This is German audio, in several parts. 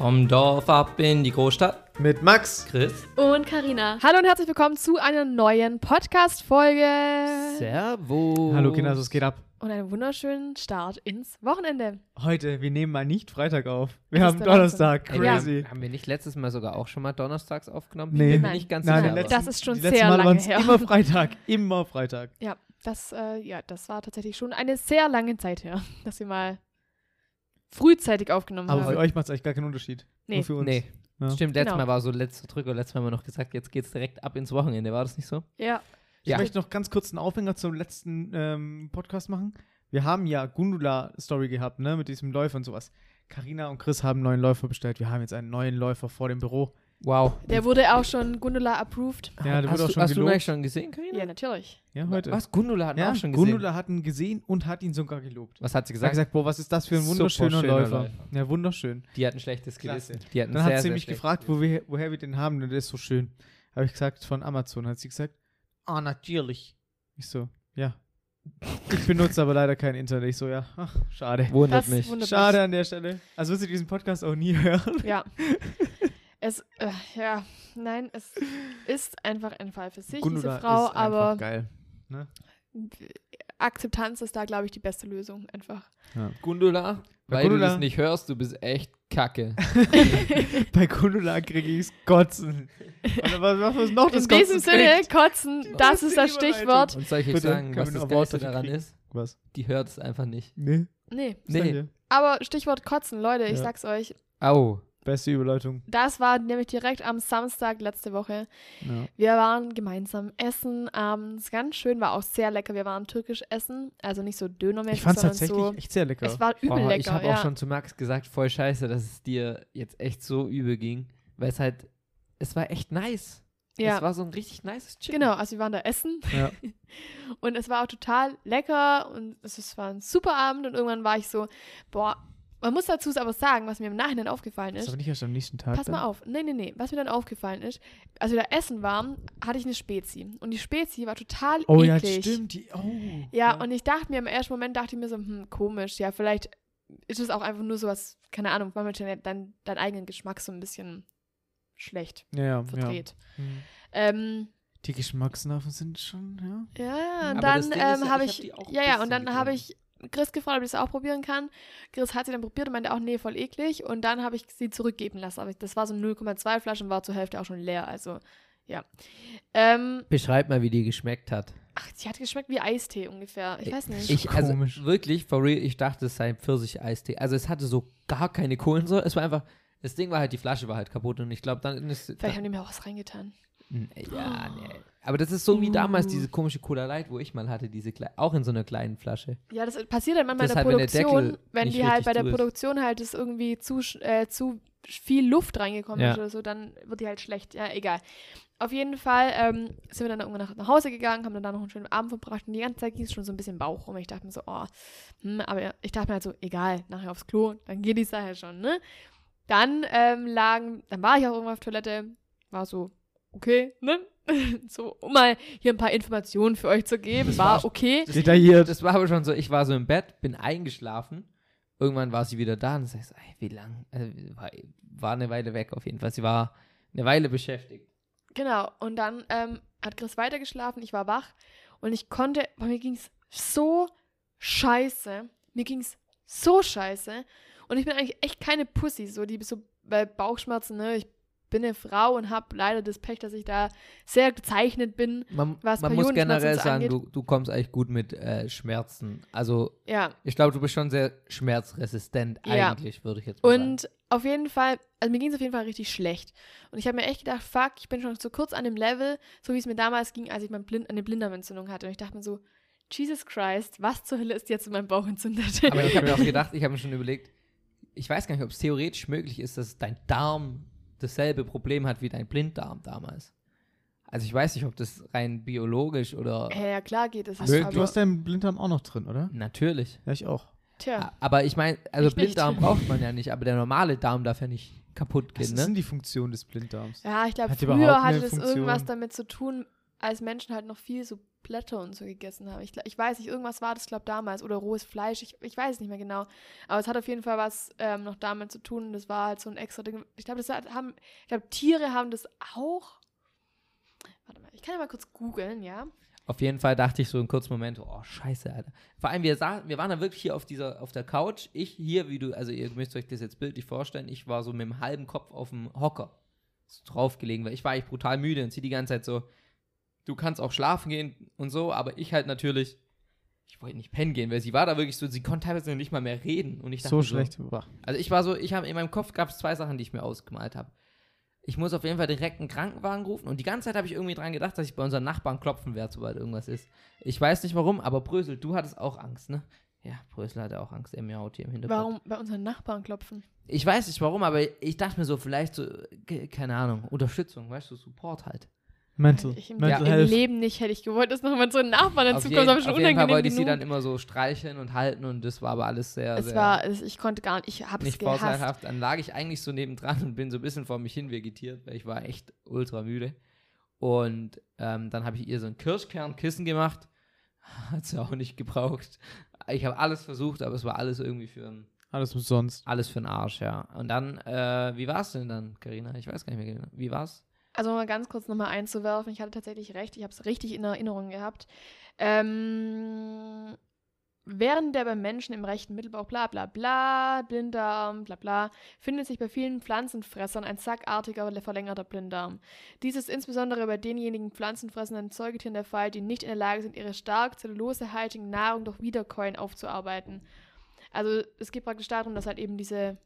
Vom Dorf ab in die Großstadt. Mit Max. Chris. Und Karina. Hallo und herzlich willkommen zu einer neuen Podcast-Folge. Servus. Hallo Kinder, was geht ab? Und einen wunderschönen Start ins Wochenende. Heute, wir nehmen mal nicht Freitag auf. Wir Es haben Donnerstag. Ey, Crazy. Haben, haben wir nicht letztes Mal sogar auch schon mal donnerstags aufgenommen? Nee. Ich bin nicht ganz Nein, sicher. Das ist schon die sehr Mal lange waren's her. Immer Freitag. Immer Freitag. Ja, das, äh, ja, das war tatsächlich schon eine sehr lange Zeit her, dass wir mal frühzeitig aufgenommen Aber für haben. euch macht es eigentlich gar keinen Unterschied. Nee. Nur für uns. Nee. Ja. Stimmt, letztes Genau. Mal war so letzter Drücker. Letztes Mal haben wir noch gesagt, jetzt geht's direkt ab ins Wochenende. War das nicht so? Ja, Ich Ja. möchte noch ganz kurz einen Aufhänger zum letzten ähm, Podcast machen. Wir haben ja Gundula-Story gehabt, ne, mit diesem Läufer und sowas. Carina und Chris haben einen neuen Läufer bestellt. Wir haben jetzt einen neuen Läufer vor dem Büro. Wow. der wurde auch schon Gundula approved. Ja, der hast wird auch du, schon hast du ihn gelobt. schon gesehen, Karina? Ja, natürlich. Ja, heute. Was? Gundula hat ihn Ja, auch schon gesehen. Gundula hat ihn gesehen und hat ihn sogar gelobt. Was hat sie Ich habe gesagt? gesagt, boah, was ist das für ein wunderschöner schöner Läufer. Läufer. Ja, wunderschön. Die hat ein schlechtes. Gewissen. Die hat ein Dann sehr, hat sie mich gefragt, wo wir, woher wir den haben und der ist so schön. Habe ich gesagt, von Amazon. Hat sie gesagt, ah, natürlich. Ich so, ja. Ich benutze aber leider kein Internet. Ich so, ja, ach, schade. Wundert Das mich. wundert Schade an der Stelle. Also wirst du diesen Podcast auch nie hören. mich. Ja. es, äh, ja, nein, es ist einfach ein Fall für sich, Gundula diese Frau, ist aber geil. Ne? Akzeptanz ist da, glaube ich, die beste Lösung. Einfach. Gundula, Bei weil du Gundula- das nicht hörst, du bist echt kacke. Bei Gundula kriege ich's kotzen. Und was, was ist noch das In diesem Kotzen Sinne, kriegt? kotzen, das ist das. Stichwort. Und soll ich euch sagen, was das Geilste daran kriegen? ist? Was? Die hört es einfach nicht. Nee. Nee. Nee. Aber Stichwort kotzen, Leute, ich Ja. sag's euch. Au. Beste Überleitung. Das war nämlich direkt am Samstag letzte Woche. Ja. Wir waren gemeinsam essen abends. Ganz schön, war auch sehr lecker. Wir waren türkisch essen. Also nicht so dönermäßig, Ich fand's sondern tatsächlich so. echt sehr lecker. Es war übel lecker. ich habe ja. auch schon zu Max gesagt, voll scheiße, dass es dir jetzt echt so übel ging. Weil es halt, es war echt nice. Es ja. war so ein richtig nices Chicken. Genau, also wir waren da essen Ja. und es war auch total lecker und es, es war ein super Abend und irgendwann war ich so, boah, man muss dazu aber sagen, was mir im Nachhinein aufgefallen Das ist ist. aber nicht erst am nächsten Tag. Pass dann. mal auf. Nee, nee, nee. Was mir dann aufgefallen ist, als wir da essen waren, hatte ich eine Spezi. Und die Spezi war total Oh ja, eklig. stimmt. Die, oh, Ja, und ich dachte mir im ersten Moment, dachte ich mir so, hm, komisch. Ja, vielleicht ist es auch einfach nur sowas, keine Ahnung, weil man schon deinen deinen eigenen Geschmack so ein bisschen schlecht ja, ja, ja. verdreht. Mhm. Ähm, Die Geschmacksnerven sind schon, ja. ja, ja, Aber und das dann ist ähm, ja, habe ich ich, hab ja, ja, und dann habe ich Chris gefragt, ob ich das auch probieren kann. Chris hat sie dann probiert und meinte auch, nee, voll eklig. Und dann habe ich sie zurückgeben lassen. Aber das war so 0,2 Flaschen und war zur Hälfte auch schon leer. Also, ja. Ähm, Beschreib mal, wie die geschmeckt hat. ach, sie hat geschmeckt wie Eistee ungefähr. Ich weiß nicht. Ich, also Komisch. wirklich, for real, ich dachte, es sei Pfirsich-Eistee. Also es hatte so gar keine Kohlensäure. Es war einfach, das Ding war halt, die Flasche war halt kaputt und ich glaube, dann ist. Vielleicht haben die mir auch was reingetan. Hm, Ja, nee. Aber das ist so wie damals diese komische Cola Light, wo ich mal hatte, diese klei- auch in so einer kleinen Flasche. Ja, das passiert halt manchmal in der halt, wenn der Produktion, wenn die halt bei der. Produktion halt ist irgendwie zu, äh, zu viel Luft reingekommen Ja. ist oder so, dann wird die halt schlecht. Ja, egal. Auf jeden Fall ähm, sind wir dann irgendwann nach, nach Hause gegangen, haben dann da noch einen schönen Abend verbracht und die ganze Zeit ging es schon so ein bisschen Bauch rum. Ich dachte mir so, oh, hm, aber ich dachte mir halt so, egal, nachher aufs Klo, dann geht die Sache schon, ne? Dann ähm, lagen, dann war ich auch irgendwann auf Toilette, war so, okay, ne? so, um mal hier ein paar Informationen für euch zu geben, Das war war- okay. Detailliert. Das war aber schon so, ich war so im Bett, bin eingeschlafen. Irgendwann war sie wieder da und ich so, ey, wie lang? Also, war, war eine Weile weg auf jeden Fall. Sie war eine Weile beschäftigt. Genau, und dann ähm, hat Chris weitergeschlafen, ich war wach und ich konnte, boah, mir ging es so scheiße. Mir ging es so scheiße. Und ich bin eigentlich echt keine Pussy, so die so bei Bauchschmerzen, ne? Ich bin eine Frau und habe leider das Pech, dass ich da sehr gezeichnet bin. Man, Was man muss generell sagen, du, du kommst eigentlich gut mit äh, Schmerzen. Also, Ja. ich glaube, du bist schon sehr schmerzresistent, Ja. eigentlich, würde ich jetzt mal sagen. Und auf jeden Fall, also mir ging es auf jeden Fall richtig schlecht. Und ich habe mir echt gedacht, fuck, ich bin schon so kurz an dem Level, so wie es mir damals ging, als ich mein Blind, eine Blinddarmentzündung hatte. Und ich dachte mir so, Jesus Christ, was zur Hölle ist jetzt in meinem Bauch entzündet? Aber ich habe mir auch gedacht, ich habe mir schon überlegt, ich weiß gar nicht, ob es theoretisch möglich ist, dass dein Darm dasselbe Problem hat wie dein Blinddarm damals. Also ich weiß nicht, ob das rein biologisch oder ja, ja, klar geht es. Du, hast deinen Blinddarm auch noch drin, oder? natürlich. Ja, ich auch. tja, Aber ich meine, also Ich nicht. Blinddarm braucht man ja nicht, aber der normale Darm darf ja nicht kaputt Was gehen, ist denn ne? die Funktion des Blinddarms? ja, ich glaube, früher hatte das Funktion? irgendwas damit zu tun, als Menschen halt noch viel so Blätter und so gegessen haben. Ich, ich weiß nicht, irgendwas war das, glaube damals. Oder rohes Fleisch. Ich, ich weiß es nicht mehr genau. Aber es hat auf jeden Fall was ähm, noch damit zu tun. Das war halt so ein extra Ding. Ich glaube, das haben, Tiere haben das auch. Warte mal, ich kann ja mal kurz googeln, ja. Auf jeden Fall dachte ich so einen kurzen Moment, oh scheiße, Alter. Vor allem, wir, sah, wir waren da wirklich hier auf dieser, auf der Couch. Ich hier, wie du, also ihr müsst euch das jetzt bildlich vorstellen, ich war so mit dem halben Kopf auf dem Hocker so draufgelegen, weil ich war eigentlich brutal müde und sie die ganze Zeit so, du kannst auch schlafen gehen und so, aber ich halt natürlich, ich wollte nicht pennen gehen, weil sie war da wirklich so, sie konnte teilweise nicht mal mehr reden und ich dachte So schlecht. Boah. also ich war so, ich habe in meinem Kopf gab es zwei Sachen, die ich mir ausgemalt habe. Ich muss auf jeden Fall direkt einen Krankenwagen rufen und die ganze Zeit habe ich irgendwie dran gedacht, dass ich bei unseren Nachbarn klopfen werde, sobald irgendwas ist. Ich weiß nicht warum, aber Brösel, du hattest auch Angst, ne? Ja, Brösel hatte auch Angst, er miaut hier im Hintergrund. Warum bei unseren Nachbarn klopfen? Ich weiß nicht warum, aber ich dachte mir so, vielleicht so, ke- keine Ahnung, Unterstützung, weißt du, Support halt. Mental. Ich im, Mental im Health. Leben nicht hätte ich gewollt, dass noch mal so ein Nachbarn Auf dazu jeden, kommt, aber schon auf jeden Fall unangenehm wollte ich sie genug. dann immer so streicheln und halten und das war aber alles sehr, es sehr war, es, ich konnte gar nicht, ich hab's nicht gehasst. vorteilhaft. Dann lag ich eigentlich so nebendran und bin so ein bisschen vor mich hin vegetiert, weil ich war echt ultra müde. Und ähm, dann habe ich ihr so ein Kirschkernkissen gemacht. Hat sie auch nicht gebraucht. Ich habe alles versucht, aber es war alles irgendwie für ein, Alles umsonst. alles für einen Arsch, ja. Und dann, äh, wie war es denn dann, Karina? Ich weiß gar nicht mehr genau. Wie war's? Also mal ganz kurz nochmal einzuwerfen, ich hatte tatsächlich recht, ich habe es richtig in Erinnerung gehabt. Ähm, während der beim Menschen im rechten Mittelbauch bla bla bla, Blinddarm, bla bla, findet sich bei vielen Pflanzenfressern ein sackartiger, verlängerter Blinddarm. Dies ist insbesondere bei denjenigen pflanzenfressenden Säugetieren der Fall, die nicht in der Lage sind, ihre stark zellulosehaltige Nahrung durch Wiederkäuen aufzuarbeiten. Also es geht praktisch darum, dass halt eben diese,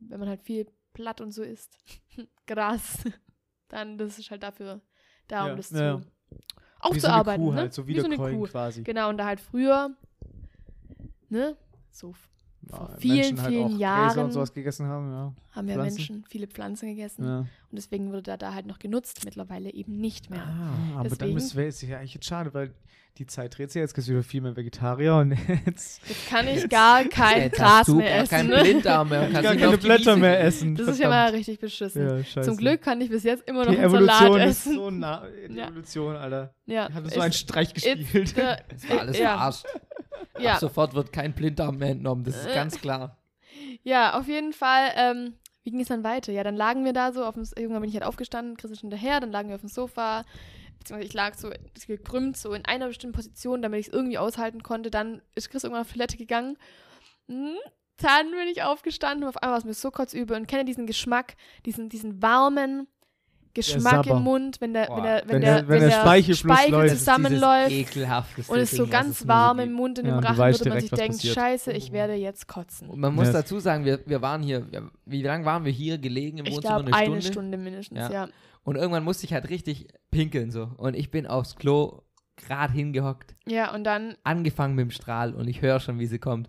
wenn man halt viel Blatt und so isst, Gras, dann das ist halt dafür da, um Ja, das ja, zu Wie so aufzuarbeiten. Kuh ne? halt, so Wie so eine Kuh. quasi. Genau, und da halt früher, ne, so vor vielen, Menschen halt vielen auch Gräser Jahren und sowas gegessen haben, ja. haben ja Pflanzen. Menschen viele Pflanzen gegessen ja. und deswegen wurde da, da halt noch genutzt, mittlerweile eben nicht mehr. Ah, aber dann Deswegen- müssen wir jetzt ja eigentlich jetzt schade, weil die Zeit dreht sich jetzt, gibt es wieder viel mehr Vegetarier und jetzt Jetzt kann ich gar kein Jetzt Gras hast du mehr gar essen. keinen Ne? Blinddarm mehr und gar kannst nicht keine Blätter Wiese mehr essen. Das ist ja mal richtig beschissen. Ja. Zum Glück kann ich bis jetzt immer noch Die einen Evolution Salat ist essen. so nah. Die Ja. Evolution, Alter. ja, hat uns ist- so einen Streich ist, gespielt. äh, Das war alles ja, Arsch. Ja. Ab sofort wird kein Blinddarm mehr entnommen, das ist Äh. ganz klar. Ja, auf jeden Fall. Ähm, wie ging es dann weiter? Ja, dann lagen wir da so auf dem, irgendwann bin ich halt aufgestanden, Chris ist hinterher, dann lagen wir auf dem Sofa, beziehungsweise ich lag so gekrümmt, so in einer bestimmten Position, damit ich es irgendwie aushalten konnte. Dann ist Chris irgendwann auf Toilette gegangen. Hm, Dann bin ich aufgestanden und auf einmal war es mir so kotzübel und kenne diesen Geschmack, diesen, diesen warmen Geschmack im Mund, wenn der, wenn Boah. der, wenn Wenn der, der- wenn der Speichelfluss läuft. Das ist zusammenläuft. Und es ist so ganz warm im Mund, in Ja, dem und du Rachen, weißt würde man direkt, sich denken, passiert. scheiße, ich werde jetzt kotzen. Und man muss Ja. dazu sagen, wir, wir waren hier, wir, wie lange waren wir hier gelegen im Ich Wohnzimmer? glaube, eine eine Stunde. Stunde mindestens, Ja. ja. Und irgendwann musste ich halt richtig pinkeln so. Und ich bin aufs Klo gerade hingehockt, Ja, und dann, angefangen mit dem Strahl und ich höre schon, wie sie kommt.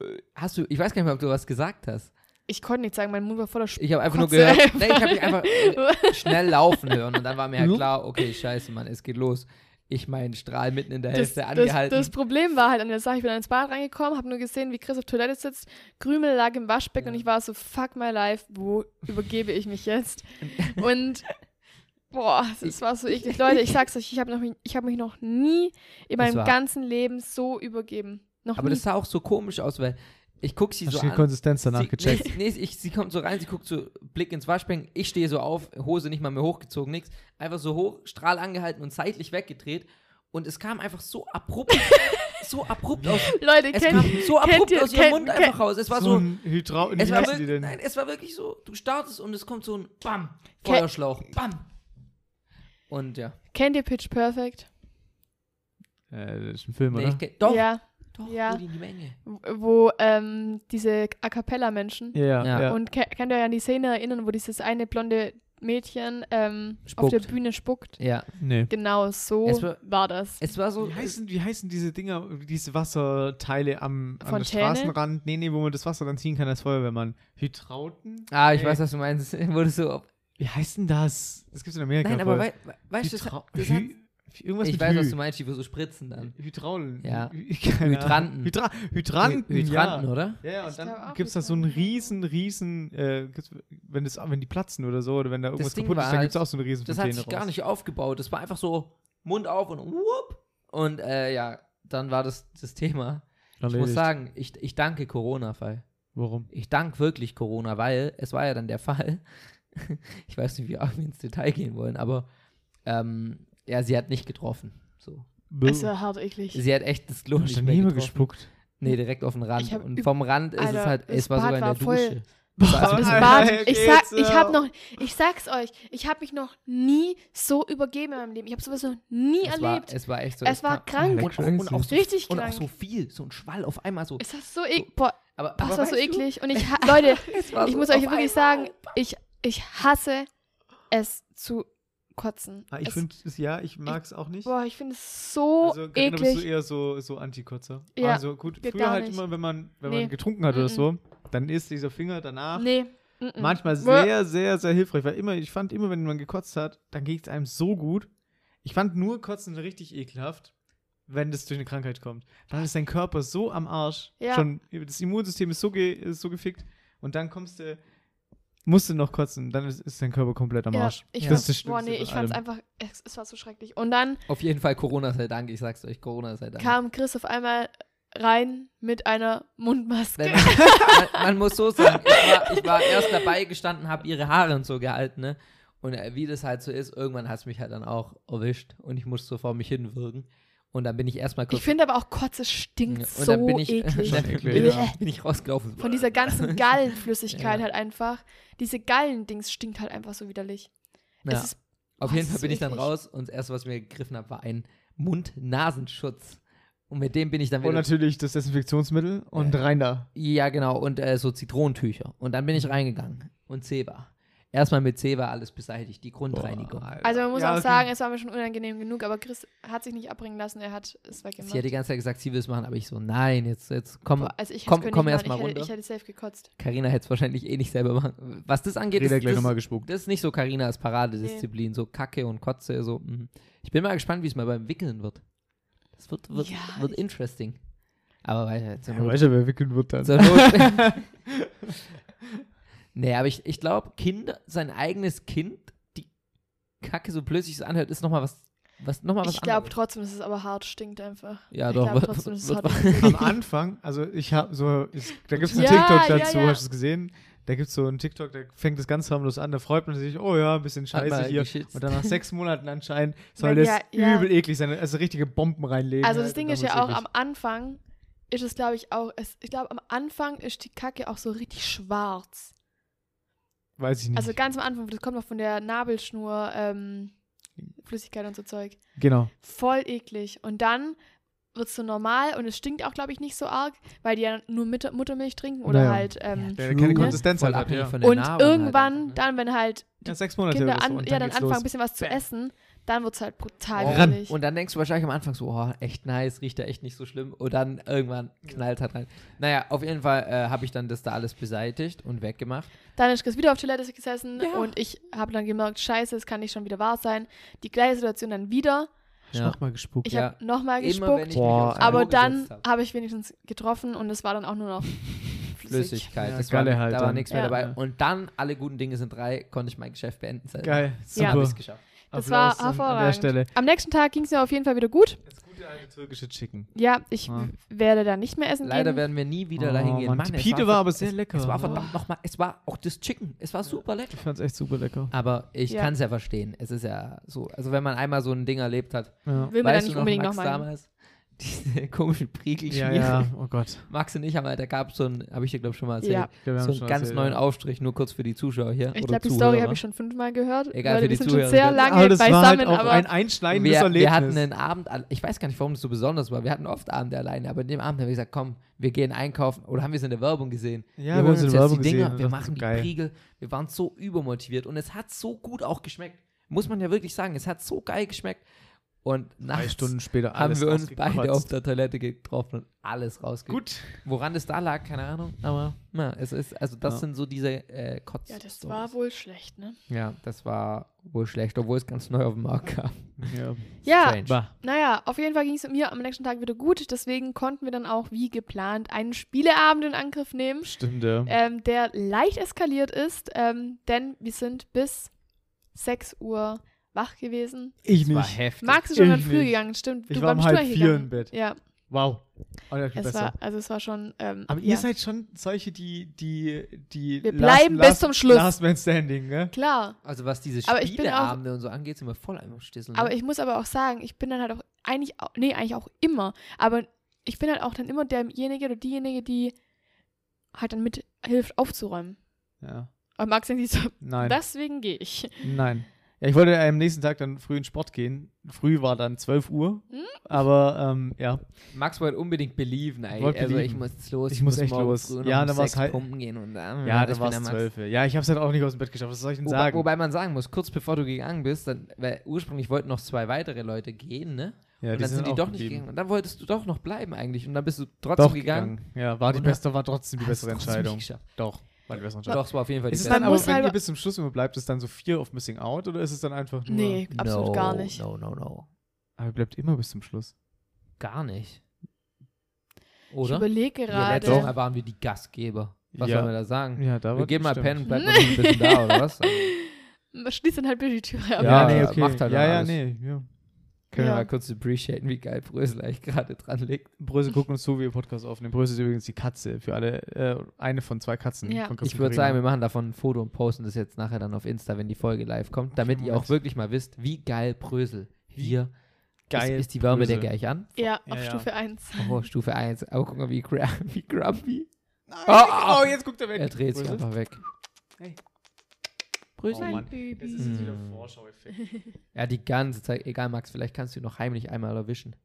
Äh, Hast du, ich weiß gar nicht mehr, ob du was gesagt hast. Ich konnte nicht sagen, mein Mund war voller Sp Ich habe einfach nur Kotze gehört, einfach. nee, ich habe mich einfach äh, schnell laufen hören und dann war mir halt klar, okay, scheiße, Mann, es geht los. Ich meinen Strahl mitten in der das, Hälfte das, angehalten. das Problem war halt an der Sache, ich bin dann ins Bad reingekommen, habe nur gesehen, wie Chris auf Toilette sitzt, Krümel lag im Waschbecken Ja. und ich war so, fuck my life, wo übergebe ich mich jetzt? und boah, es war so eklig. Leute, ich sag's euch, ich habe hab mich noch nie in Das meinem war- ganzen Leben so übergeben. Noch Aber nie. das sah auch so komisch aus, weil ich guck sie Hast so du die an. Konsistenz danach sie, gecheckt? Nee, nee ich, sie kommt so rein, sie guckt so, Blick ins Waschbecken, ich stehe so auf, Hose nicht mal mehr hochgezogen, nix. Einfach so hoch, Strahl angehalten und seitlich weggedreht. Und es kam einfach so abrupt, so abrupt aus. Leute, Es kennt, kam so kennt abrupt ihr- aus ihrem Mund kennt- einfach raus. Es war so. ein Hydra Es wie war, wirklich, denn? nein, es war wirklich so, du startest und es kommt so ein Bam, Feuerschlauch, Bam. Und ja. kennt ihr Pitch Perfect? Äh, das ist ein Film, Nee, oder? ich kenn, doch, Ja, doch, ja. Rudi in die Menge. wo ähm, diese A Cappella-Menschen Ja, ja. Ja. Und könnt ihr euch an die Szene erinnern, wo dieses eine blonde Mädchen ähm, auf der. Bühne spuckt? Ja. nee. Genau so Es war- war das. Es war so. Wie heißen, wie heißen diese Dinger, diese Wasserteile am, an der Fontäne? Straßenrand? Nee, nee, wo man das Wasser dann ziehen kann als Feuerwehrmann. Hydrauten? Ah, ich Nee. weiß, was du meinst. Wurde so. Wie heißt denn das? Das gibt's in Amerika Nein, aber wei we weißt du, das, hat- das hat, irgendwas ich mit weiß, Hy. was du meinst, die wo so spritzen dann. Hydraulen. Ja. Hydranten. Hydra Hydranten, Hy- Hydranten, ja. oder? Ja, ja, Ich und glaub dann gibt es da so einen riesen, riesen, äh, wenn, das, wenn die platzen oder so, oder wenn da irgendwas kaputt ist, dann gibt es halt- auch so eine riesen Das hat sich gar raus. nicht aufgebaut. Das war einfach so Mund auf und whoop. Und äh, ja, dann war das das Thema. Ich muss Erledigt. sagen, ich, ich danke Corona, Fall. Warum? Ich danke wirklich Corona, weil es war ja dann der Fall. ich weiß nicht, wie wir ins Detail gehen wollen, aber ähm, ja, sie hat nicht getroffen. So. Es war hart eklig. Sie hat echt das Klo nicht mehr gespuckt? Nee, direkt auf den Rand. Und vom Rand ist es Alter, halt, das es war sogar Bad in der war voll- Dusche. Boah, Das Bad, ich sag, ich ja. hab noch, ich sag's euch, ich hab mich noch nie so übergeben in meinem Leben. Ich habe sowas noch nie Es war, erlebt. es war echt so. es war krank. Und, auch- und, auch so, Richtig und auch krank. so viel, so ein Schwall auf einmal so. Es war so eklig. Boah, Aber, das aber war so weißt du, eklig. Und ich, Leute, es war ich so muss euch wirklich einmal. sagen, ich, ich hasse es zu kotzen. Ah, ich finde es, ja, ich mag es auch nicht. Boah, ich finde es so also, Carina, bist du eklig. eher so, so Antikotzer. Ja, Also gut, früher halt immer, wenn man, wenn Nee. man getrunken hat oder Mhm. so, dann ist dieser Finger danach Nee. mm, mm. manchmal sehr, sehr, sehr hilfreich. Weil immer, ich fand immer, wenn man gekotzt hat, dann geht es einem so gut. Ich fand nur Kotzen richtig ekelhaft, wenn das durch eine Krankheit kommt. Dann ist dein Körper so am Arsch. Ja. Schon, das Immunsystem ist so, ge, ist so gefickt. Und dann kommst du, musst du noch kotzen. Dann ist, ist dein Körper komplett am Ja, Arsch. ich das das boah, nee, ich fand's allem. einfach, es, es war so schrecklich. Und dann Auf jeden Fall Corona sei Dank, ich sag's euch, Corona sei Dank. kam Chris auf einmal rein mit einer Mundmaske. Man, man, man muss so sagen, ich war, ich war erst dabei gestanden, habe ihre Haare und so gehalten, ne? Und äh, wie das halt so ist, irgendwann hat es mich halt dann auch erwischt und ich musste so vor mich hinwirken. Und dann bin ich erstmal kurz. Ich finde aber auch Kotze stinkt und so dann bin ich, eklig. dann bin, ich, ja. bin ich rausgelaufen. Von dieser ganzen Gallenflüssigkeit Ja. halt einfach. Diese Gallendings stinkt halt einfach so widerlich. Ja. Es ist, Auf oh, jeden Fall bin ich so dann eklig. raus und das erste, was ich mir gegriffen habe, war ein Mund-Nasenschutz. Und mit dem bin ich dann Und wieder. natürlich das Desinfektionsmittel und Ja. rein da. Ja, genau. Und äh, so Zitronentücher. Und dann bin ich reingegangen. Und Zeba. Erstmal mit Zeba alles beseitigt, die Grundreinigung. Boah, also man muss Ja, auch okay. sagen, es war mir schon unangenehm genug, aber Chris hat sich nicht abbringen lassen, er hat es weggemacht. Sie hat die ganze Zeit gesagt, sie will es machen, aber ich so, nein, jetzt, jetzt komm. Boah, also ich komm- hätte komm erst mal ich hätte, runter. ich hätte safe gekotzt. Carina hätte es wahrscheinlich eh nicht selber machen. Was das angeht, ist, gleich das, nochmal gespuckt. das ist nicht so Carinas Paradedisziplin, so Kacke und Kotze, so. mhm. Ich bin mal gespannt, wie es mal beim Wickeln wird. Das wird, wird, Ja, wird interesting. Aber weiter, Ja, weißt du, wer wickeln wird dann? nee, aber ich, ich glaube, Kinder, sein eigenes Kind, die Kacke so plötzlich so anhört, ist nochmal was, was, noch mal was Ich glaube trotzdem, dass es aber hart stinkt einfach. Ja, ich doch. glaube wird- trotzdem, dass es hart Am Anfang, also ich habe so, ich, da gibt es einen Ja, TikTok ja, dazu, ja. hast du es gesehen? Da gibt es so einen TikTok, der fängt das ganz harmlos an, da freut man sich, oh ja, ein bisschen scheiße hier. geschützt. Und dann nach sechs Monaten anscheinend soll Ja, das ja. übel eklig sein, also richtige Bomben reinlegen. Also das halt, Ding ist ja auch, wird's am Anfang ist es, glaube ich, auch, es, ich glaube, am Anfang ist die Kacke auch so richtig schwarz. Weiß ich nicht. Also ganz am Anfang, das kommt noch von der Nabelschnur, ähm, Flüssigkeit und so Zeug. genau. Voll eklig. Und dann wird es so normal und es stinkt auch, glaube ich, nicht so arg, weil die ja nur Mutter Muttermilch trinken oder Naja. halt. Ähm, Der keine. Konsistenz halt hat, abhängig ja. von der und Nahrung halt irgendwann, ne? dann, wenn halt die Ja, sechs Monate Kinder so. an, ja, dann anfangen, ein bisschen was zu Bam. essen, dann wird es halt brutal Oh, Ran. widerlich. Und dann denkst du wahrscheinlich am Anfang so, oh, echt nice, riecht ja echt nicht so schlimm. Und dann irgendwann knallt halt rein. Naja, auf jeden Fall äh, habe ich dann das da alles beseitigt und weggemacht. Dann ist Chris wieder auf Toilette gesessen Ja. und ich habe dann gemerkt, scheiße, es kann nicht schon wieder wahr sein. Die gleiche Situation dann wieder. Ich Ja. mach mal gespuckt. Ich Ja. habe nochmal Immer wenn gespuckt, ich Boah, aber dann hab. habe ich wenigstens getroffen und es war dann auch nur noch flüssig. Flüssigkeit. Ja, das war, halt da war nichts mehr Ja. dabei. Und dann, alle guten Dinge sind drei, konnte ich mein Geschäft beenden. selber. Geil, Ja. Hab super. ich's geschafft. Das Applaus war an- An der hervorragend. Stelle. Am nächsten Tag ging es mir auf jeden Fall wieder gut. Das gute alte türkische Chicken. Ja, ich Ah. werde da nicht mehr essen Leider gehen. werden wir nie wieder Oh, dahin gehen. Mann, Mann, die es Pide war aber es, sehr lecker. Es war Oh. verdammt nochmal, es war auch das Chicken. Es war super lecker. Ich fand's echt super lecker. Aber ich Ja. kann es ja verstehen. Es ist ja so, also wenn man einmal so ein Ding erlebt hat, Ja. Will man da weißt nicht du noch, unbedingt Max nochmal. damals, diese komischen Ja, Priegelschmiere. ja, oh Gott. Max und ich haben halt, da gab es so ein, habe ich dir glaube ich schon mal erzählt, Ja, Ja, haben so einen ganz erzählt, neuen ja. Aufstrich, nur kurz für die Zuschauer hier. Ich glaube, die. Story habe ich schon fünfmal gehört. Egal, für die wir sind Zuhörer. schon sehr Aber lange Aber das war beisammen, halt auch aber ein einschneidendes wir, Erlebnis. wir hatten einen Abend, ich weiß gar nicht, warum das so besonders war. Wir hatten oft Abende alleine, aber an dem Abend haben wir gesagt, komm, wir gehen einkaufen. Oder haben wir es in der Werbung gesehen? ja, wir wir haben so jetzt eine Werbung die Dinger, gesehen. wir machen die geil. Priegel. Wir waren so übermotiviert und es hat so gut auch geschmeckt. Muss man ja wirklich sagen, es hat so geil geschmeckt. Und Drei nachts Stunden später haben wir uns beide auf der Toilette getroffen und alles rausgekriegt. Gut. Woran es da lag, keine Ahnung. Aber na, es ist, also das Ja. sind so diese äh, Kotz. ja, das war wohl schlecht, ne? Ja, das war wohl schlecht, obwohl es ganz neu auf dem Markt kam. Ja. Ja, naja, auf jeden Fall ging es mir am nächsten Tag wieder gut. Deswegen konnten wir dann auch, wie geplant, einen Spieleabend in Angriff nehmen, Stimmt, ja. ähm, der leicht eskaliert ist, ähm, denn wir sind bis 6 Uhr wach gewesen. Ich Das war nicht. heftig. Max ist schon Ich früh gegangen, stimmt. Ich du war um halb vier gegangen. im Bett. Ja, Wow. Oh, es besser. war, also es war schon. Ähm, Aber ja. ihr seid schon solche, die, die, die Wir last, bleiben last, bis zum Schluss. Last Man Standing, gell? Klar. Also was diese Aber Spieleabende und so angeht, sind wir voll einfach Stissel. Aber ne? ich muss aber auch sagen, ich bin dann halt auch eigentlich, nee, eigentlich auch immer. Aber ich bin halt auch dann immer derjenige oder diejenige, die halt dann mithilft aufzuräumen. Ja. Aber Max denkt sich so, Nein. deswegen gehe ich. Nein. Ja, ich wollte äh, am nächsten Tag dann früh in Sport gehen. Früh war dann 12 Uhr. Hm? Aber ähm, ja, Max wollte unbedingt believen, ey. Wollte Also ich believen. muss jetzt los. Ich muss echt morgen los. Ja, um dann war's sechs halt- pumpen gehen und dann, ja, ich da bin war es Max. 12. Ja, ich hab's halt auch nicht aus dem Bett geschafft. Was soll ich denn Wobei, sagen? wobei man sagen muss, kurz bevor du gegangen bist, dann, weil ursprünglich wollten noch zwei weitere Leute gehen, ne? ja, und dann sind die auch doch nicht gegangen. Und dann wolltest du doch noch bleiben eigentlich. Und dann bist du trotzdem Doch gegangen. gegangen. Ja, war die beste, war trotzdem die bessere Entscheidung. nicht war die bessere Entscheidung. Doch, es war auf jeden Fall Ist die es dann aber, wenn halt- ihr bis zum Schluss immer bleibt, ist es dann so Fear of Missing Out oder ist es dann einfach nur. Nee, absolut no, gar nicht. No, no, no. Aber ihr bleibt immer bis zum Schluss. Gar nicht. Ich Oder? überlege Ja, gerade. letztes Mal waren wir die Gastgeber. Was Ja. sollen wir da sagen? Ja, da wir war gehen mal pennen und bleiben noch ein bisschen da, oder was? Man schließt dann halt bitte die Tür ab. Ja, Ja, nee, okay. macht halt ja, ja, alles. nee. Ja. Können Ja. wir mal kurz appreciaten, wie geil Brösel eigentlich gerade dran liegt. Brösel guckt uns zu, wie wir Podcast aufnehmen. Brösel ist übrigens die Katze für alle, äh, eine von zwei Katzen. Ja. Von Ich würde sagen, wir machen davon ein Foto und posten das jetzt nachher dann auf Insta, wenn die Folge live kommt, damit ihr auch wirklich mal wisst, wie geil Brösel hier geil. ist. Ist die Wärme der gleich an? Ja, auf ja. Stufe 1. Oh, Stufe 1. Aber guck mal, wie, wie grumpy. Nein, Oh, oh, jetzt guckt er weg. Er dreht sich einfach weg. Hey. Brösel. Oh Mann. Baby. Das ist jetzt wieder Mm. Vorschau-Effekt. Ja, die ganze Zeit. Egal, Max, vielleicht kannst du ihn noch heimlich einmal erwischen.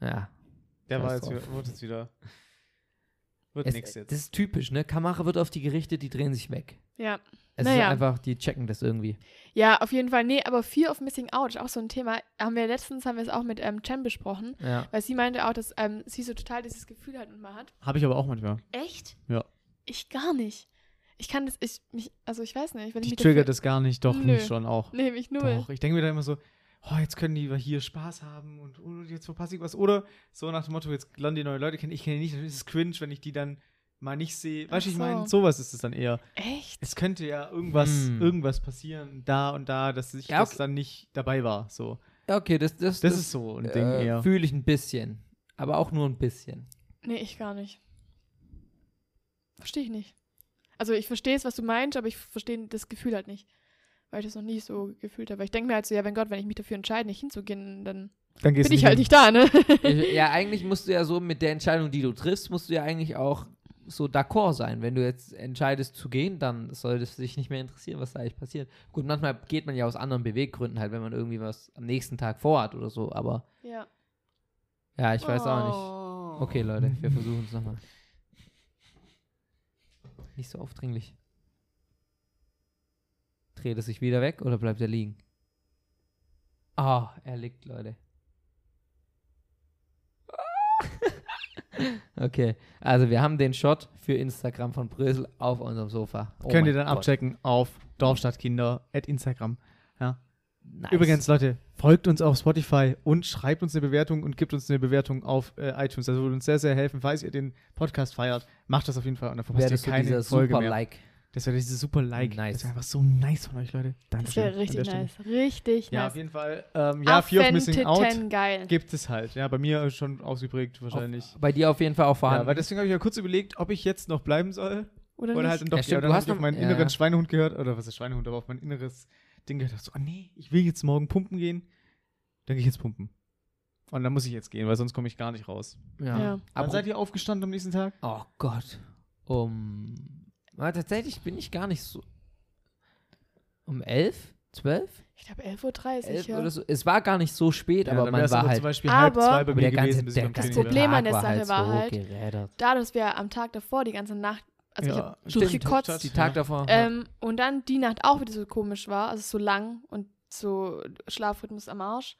Ja. Der war jetzt wieder, wird jetzt wieder. Wird Es, nix jetzt. Das ist typisch, ne? Kamera wird auf die gerichtet, die drehen sich weg. Ja. Es Naja. ist einfach, die checken das irgendwie. ja, auf jeden Fall. Nee, aber Fear of Missing Out ist auch so ein Thema. Haben wir letztens, haben wir es auch mit ähm, Chen besprochen. Ja. Weil sie meinte auch, dass ähm, sie so total dieses Gefühl halt immer hat. Habe ich aber auch manchmal. Echt? Ja. Ich gar nicht. Ich kann das, ich, mich, also ich weiß nicht. Wenn ich Die mich triggert dafür- das gar nicht, doch Nö. nicht schon auch. Nee, mich null. Doch, ich denke mir da immer so, oh, jetzt können die hier Spaß haben und, und jetzt verpasse ich was. Oder so nach dem Motto, jetzt lernen die neue Leute kennen, ich kenne die nicht, dann ist es cringe, wenn ich die dann mal nicht sehe. Weißt du, ich so. meine, sowas ist es dann eher. Echt? Es könnte ja irgendwas, Hm. irgendwas passieren, da und da, dass ich Ja, das okay. dann nicht dabei war. So. Ja, okay, das, das, Das, ist so ein Ding äh, eher. Fühle ich ein bisschen. Aber auch nur ein bisschen. Nee, ich gar nicht. Verstehe ich nicht. Also ich verstehe es, was du meinst, aber ich verstehe das Gefühl halt nicht. Weil ich das noch nie so gefühlt habe. Weil ich denke mir halt so, ja, wenn Gott, wenn ich mich dafür entscheide, nicht hinzugehen, dann Dann bin ich halt hin. nicht da, ne? Ja, eigentlich musst du ja so mit der Entscheidung, die du triffst, musst du ja eigentlich auch so d'accord sein. Wenn du jetzt entscheidest zu gehen, dann sollte es dich nicht mehr interessieren, was da eigentlich passiert. Gut, manchmal geht man ja aus anderen Beweggründen halt, wenn man irgendwie was am nächsten Tag vorhat oder so, aber Ja. ja, ich weiß auch nicht. auch Okay, Leute, wir versuchen es nochmal. Nicht so aufdringlich. Dreht er sich wieder weg oder bleibt er liegen? Ah, er liegt, Leute. okay, also wir haben den Shot für Instagram von Brösel auf unserem Sofa. Oh Könnt ihr dann Gott. abchecken auf Dorfstadtkinder at Instagram. Nice. Übrigens, Leute, folgt uns auf Spotify und schreibt uns eine Bewertung und gibt uns eine Bewertung auf äh, iTunes. Das würde uns sehr, sehr helfen. Falls ihr den Podcast feiert, macht das auf jeden Fall und dann verpasst ihr das keine dieser Folge super mehr. Like. Das wäre dieses super Like. Nice. Das wäre einfach so nice von euch, Leute. Das Dankeschön. wäre richtig nice. Richtig Ja, auf nice. jeden Fall. Ähm, ja, Fear of Missing Out geil. gibt es halt. Ja, bei mir schon ausgeprägt wahrscheinlich. Bei dir auf jeden Fall auch vorhanden. Ja, weil deswegen habe ich ja kurz überlegt, ob ich jetzt noch bleiben soll Oder, oder nicht? halt dann doch. Ja, stimmt, ja, du dann hast habe ich auf noch- meinen ja. inneren Schweinehund gehört. Oder was ist Schweinehund, aber auf mein inneres Ding gehört. dachte So, ah nee, ich will jetzt morgen pumpen gehen. Dann gehe ich jetzt pumpen. Und dann muss ich jetzt gehen, weil sonst komme ich gar nicht raus. ja. Ja. Wann Aber seid ihr aufgestanden am nächsten Tag? Oh Gott. Um. Tatsächlich bin ich gar nicht so. Um elf? Zwölf? Ich glaube 11.30 Uhr, ja. oder so. Es war gar nicht so spät, aber dann man war aber halt. zum Beispiel halb Aber- zwei bei aber mir der ganze, gewesen, bis ich der beim ganze Training Problem war. an der Sache halt war so halt- gerädert. Da, dass wir am Tag davor die ganze Nacht, also ich Ja, habe stimmt. durchgekotzt. Die Tag davor. Ähm, und dann die Nacht auch wieder so komisch war, also so lang und so Schlafrhythmus am Arsch.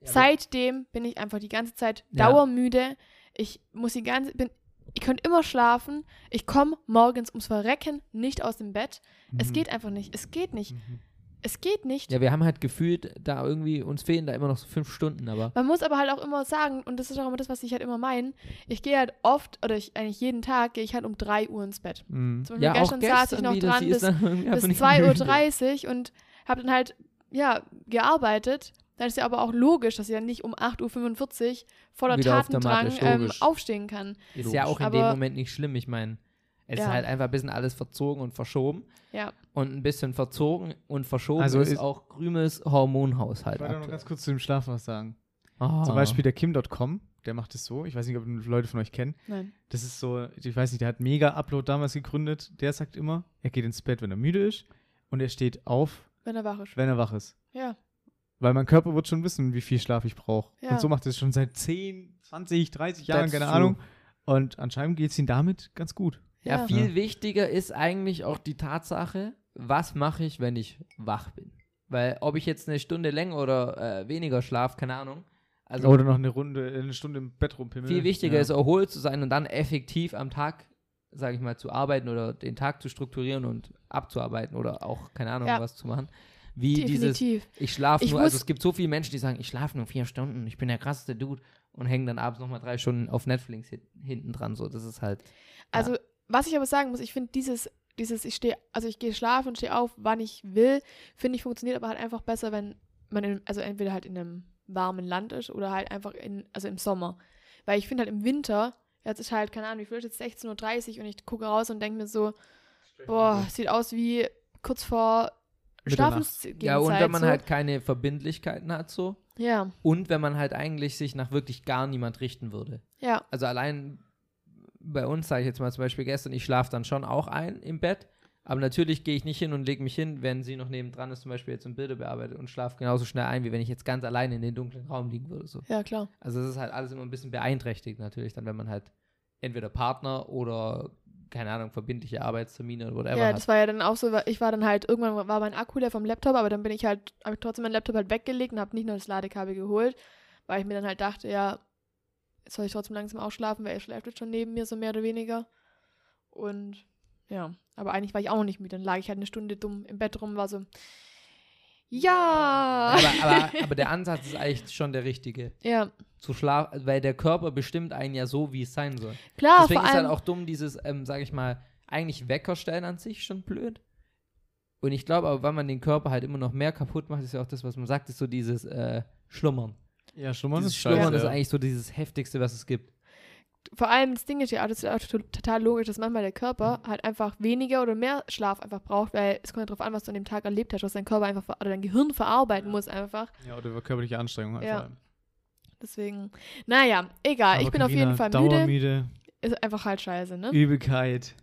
Ja, Seitdem bin ich einfach die ganze Zeit Ja. dauermüde. Ich muss die ganze, bin, ich könnte immer schlafen. Ich komme morgens ums Verrecken nicht aus dem Bett. Es Mhm. geht einfach nicht. Es geht nicht. Mhm. Es geht nicht. ja, wir haben halt gefühlt, da irgendwie, uns fehlen da immer noch so fünf Stunden, aber. Man muss aber halt auch immer sagen, und das ist auch immer das, was ich halt immer meine, ich gehe halt oft, oder ich eigentlich jeden Tag, gehe ich halt um 3 Uhr ins Bett. Mhm. Zum Beispiel Ja, gestern saß ich noch dran bis, dann bis einfach nicht 2.30 müde. Uhr und habe dann halt ja, gearbeitet, dann ist ja aber auch logisch, dass sie dann nicht um 8.45 Uhr voller Wieder Tatendrang ähm, logisch. aufstehen kann. Ist ja auch in dem Aber- Moment nicht schlimm. Ich meine, es ist Ja. halt einfach ein bisschen alles verzogen und verschoben. Ja. Und ein bisschen verzogen und verschoben Also ist, ist- auch Krümels Hormonhaushalt. Ich wollte noch ganz kurz zu dem Schlafen was sagen. Ah. Zum Beispiel der Kim.com, der macht es so. Ich weiß nicht, ob Leute von euch kennen. Nein. Das ist so, ich weiß nicht, der hat Mega Upload damals gegründet. Der sagt immer, er geht ins Bett, wenn er müde ist. Und er steht auf, Wenn er wach ist. wenn er wach ist. Ja. Weil mein Körper wird schon wissen, wie viel Schlaf ich brauche. Ja. Und so macht er es schon seit 10, 20, 30 Jahren, That's keine true. Ahnung. Und anscheinend geht es ihm damit ganz gut. Ja, Ja. viel wichtiger ist eigentlich auch die Tatsache, was mache ich, wenn ich wach bin. Weil ob ich jetzt eine Stunde länger oder äh, weniger schlafe, keine Ahnung. Also Oder noch eine Runde, eine Stunde im Bett rumpimmeln. viel wichtiger ja. ist erholt zu sein und dann effektiv am Tag, sage ich mal, zu arbeiten oder den Tag zu strukturieren und abzuarbeiten oder auch, keine Ahnung, Ja. was zu machen. Wie dieses, Definitiv. ich schlafe nur, also es gibt so viele Menschen, die sagen, ich schlafe nur vier Stunden, ich bin der krasseste Dude und hängen dann abends nochmal drei Stunden auf Netflix hin, hinten dran. So, das ist halt, Also, was ich aber sagen muss, ich finde dieses, dieses, ich stehe, also ich gehe schlafen und stehe auf, wann ich will, finde ich funktioniert aber halt einfach besser, wenn man, in, also entweder halt in einem warmen Land ist oder halt einfach in, also im Sommer. Weil ich finde halt im Winter, jetzt ist halt, keine Ahnung, wie viel ist jetzt 16.30 Uhr und ich gucke raus und denke mir so, boah, sieht aus wie kurz vor. Schlafensgehenzeit. ja, und wenn man so. halt keine Verbindlichkeiten hat, so, Ja, und wenn man halt eigentlich sich nach wirklich gar niemand richten würde. ja, Also allein bei uns, sage ich jetzt mal zum Beispiel gestern, ich schlafe dann schon auch ein im Bett, aber natürlich gehe ich nicht hin und lege mich hin, wenn sie noch nebendran ist, zum Beispiel jetzt im Bilder bearbeitet und schlafe genauso schnell ein, wie wenn ich jetzt ganz alleine in den dunklen Raum liegen würde. So. ja, klar. Also es ist halt alles immer ein bisschen beeinträchtigt natürlich dann, wenn man halt entweder Partner oder keine Ahnung, verbindliche Arbeitstermine oder whatever Ja, hat. das war ja dann auch so, ich war dann halt, irgendwann war mein Akku leer vom Laptop, aber dann bin ich halt, habe ich trotzdem meinen Laptop halt weggelegt und habe nicht nur das Ladekabel geholt, weil ich mir dann halt dachte, ja, jetzt soll ich trotzdem langsam ausschlafen, weil er schläft jetzt schon neben mir, so mehr oder weniger. Und ja, aber eigentlich war ich auch noch nicht müde. Dann lag ich halt eine Stunde dumm im Bett rum, war so, ja. aber, aber, aber der Ansatz ist eigentlich schon der richtige. ja, Zu schlafen, weil der Körper bestimmt einen ja so, wie es sein soll. klar, Deswegen vor ist halt auch dumm, dieses, ähm, sage ich mal, eigentlich Wecker stellen an sich schon blöd. Und ich glaube aber, weil man den Körper halt immer noch mehr kaputt macht, ist ja auch das, was man sagt, ist so dieses äh, Schlummern. Ja, Schlummern dieses ist Schlummern scheiße. ist ja. eigentlich so dieses Heftigste, was es gibt. vor allem das Ding ist ja, auch, das ist auch to- total logisch, dass manchmal der Körper halt einfach weniger oder mehr Schlaf einfach braucht, weil es kommt ja darauf an, was du an dem Tag erlebt hast, was dein Körper einfach, oder dein Gehirn verarbeiten muss einfach. Ja, oder über körperliche Anstrengung halt Ja. vor allem. Deswegen, naja, egal. Aber ich bin auf Carina, jeden Fall müde. Dauermüde, Ist einfach halt scheiße, ne? Übelkeit.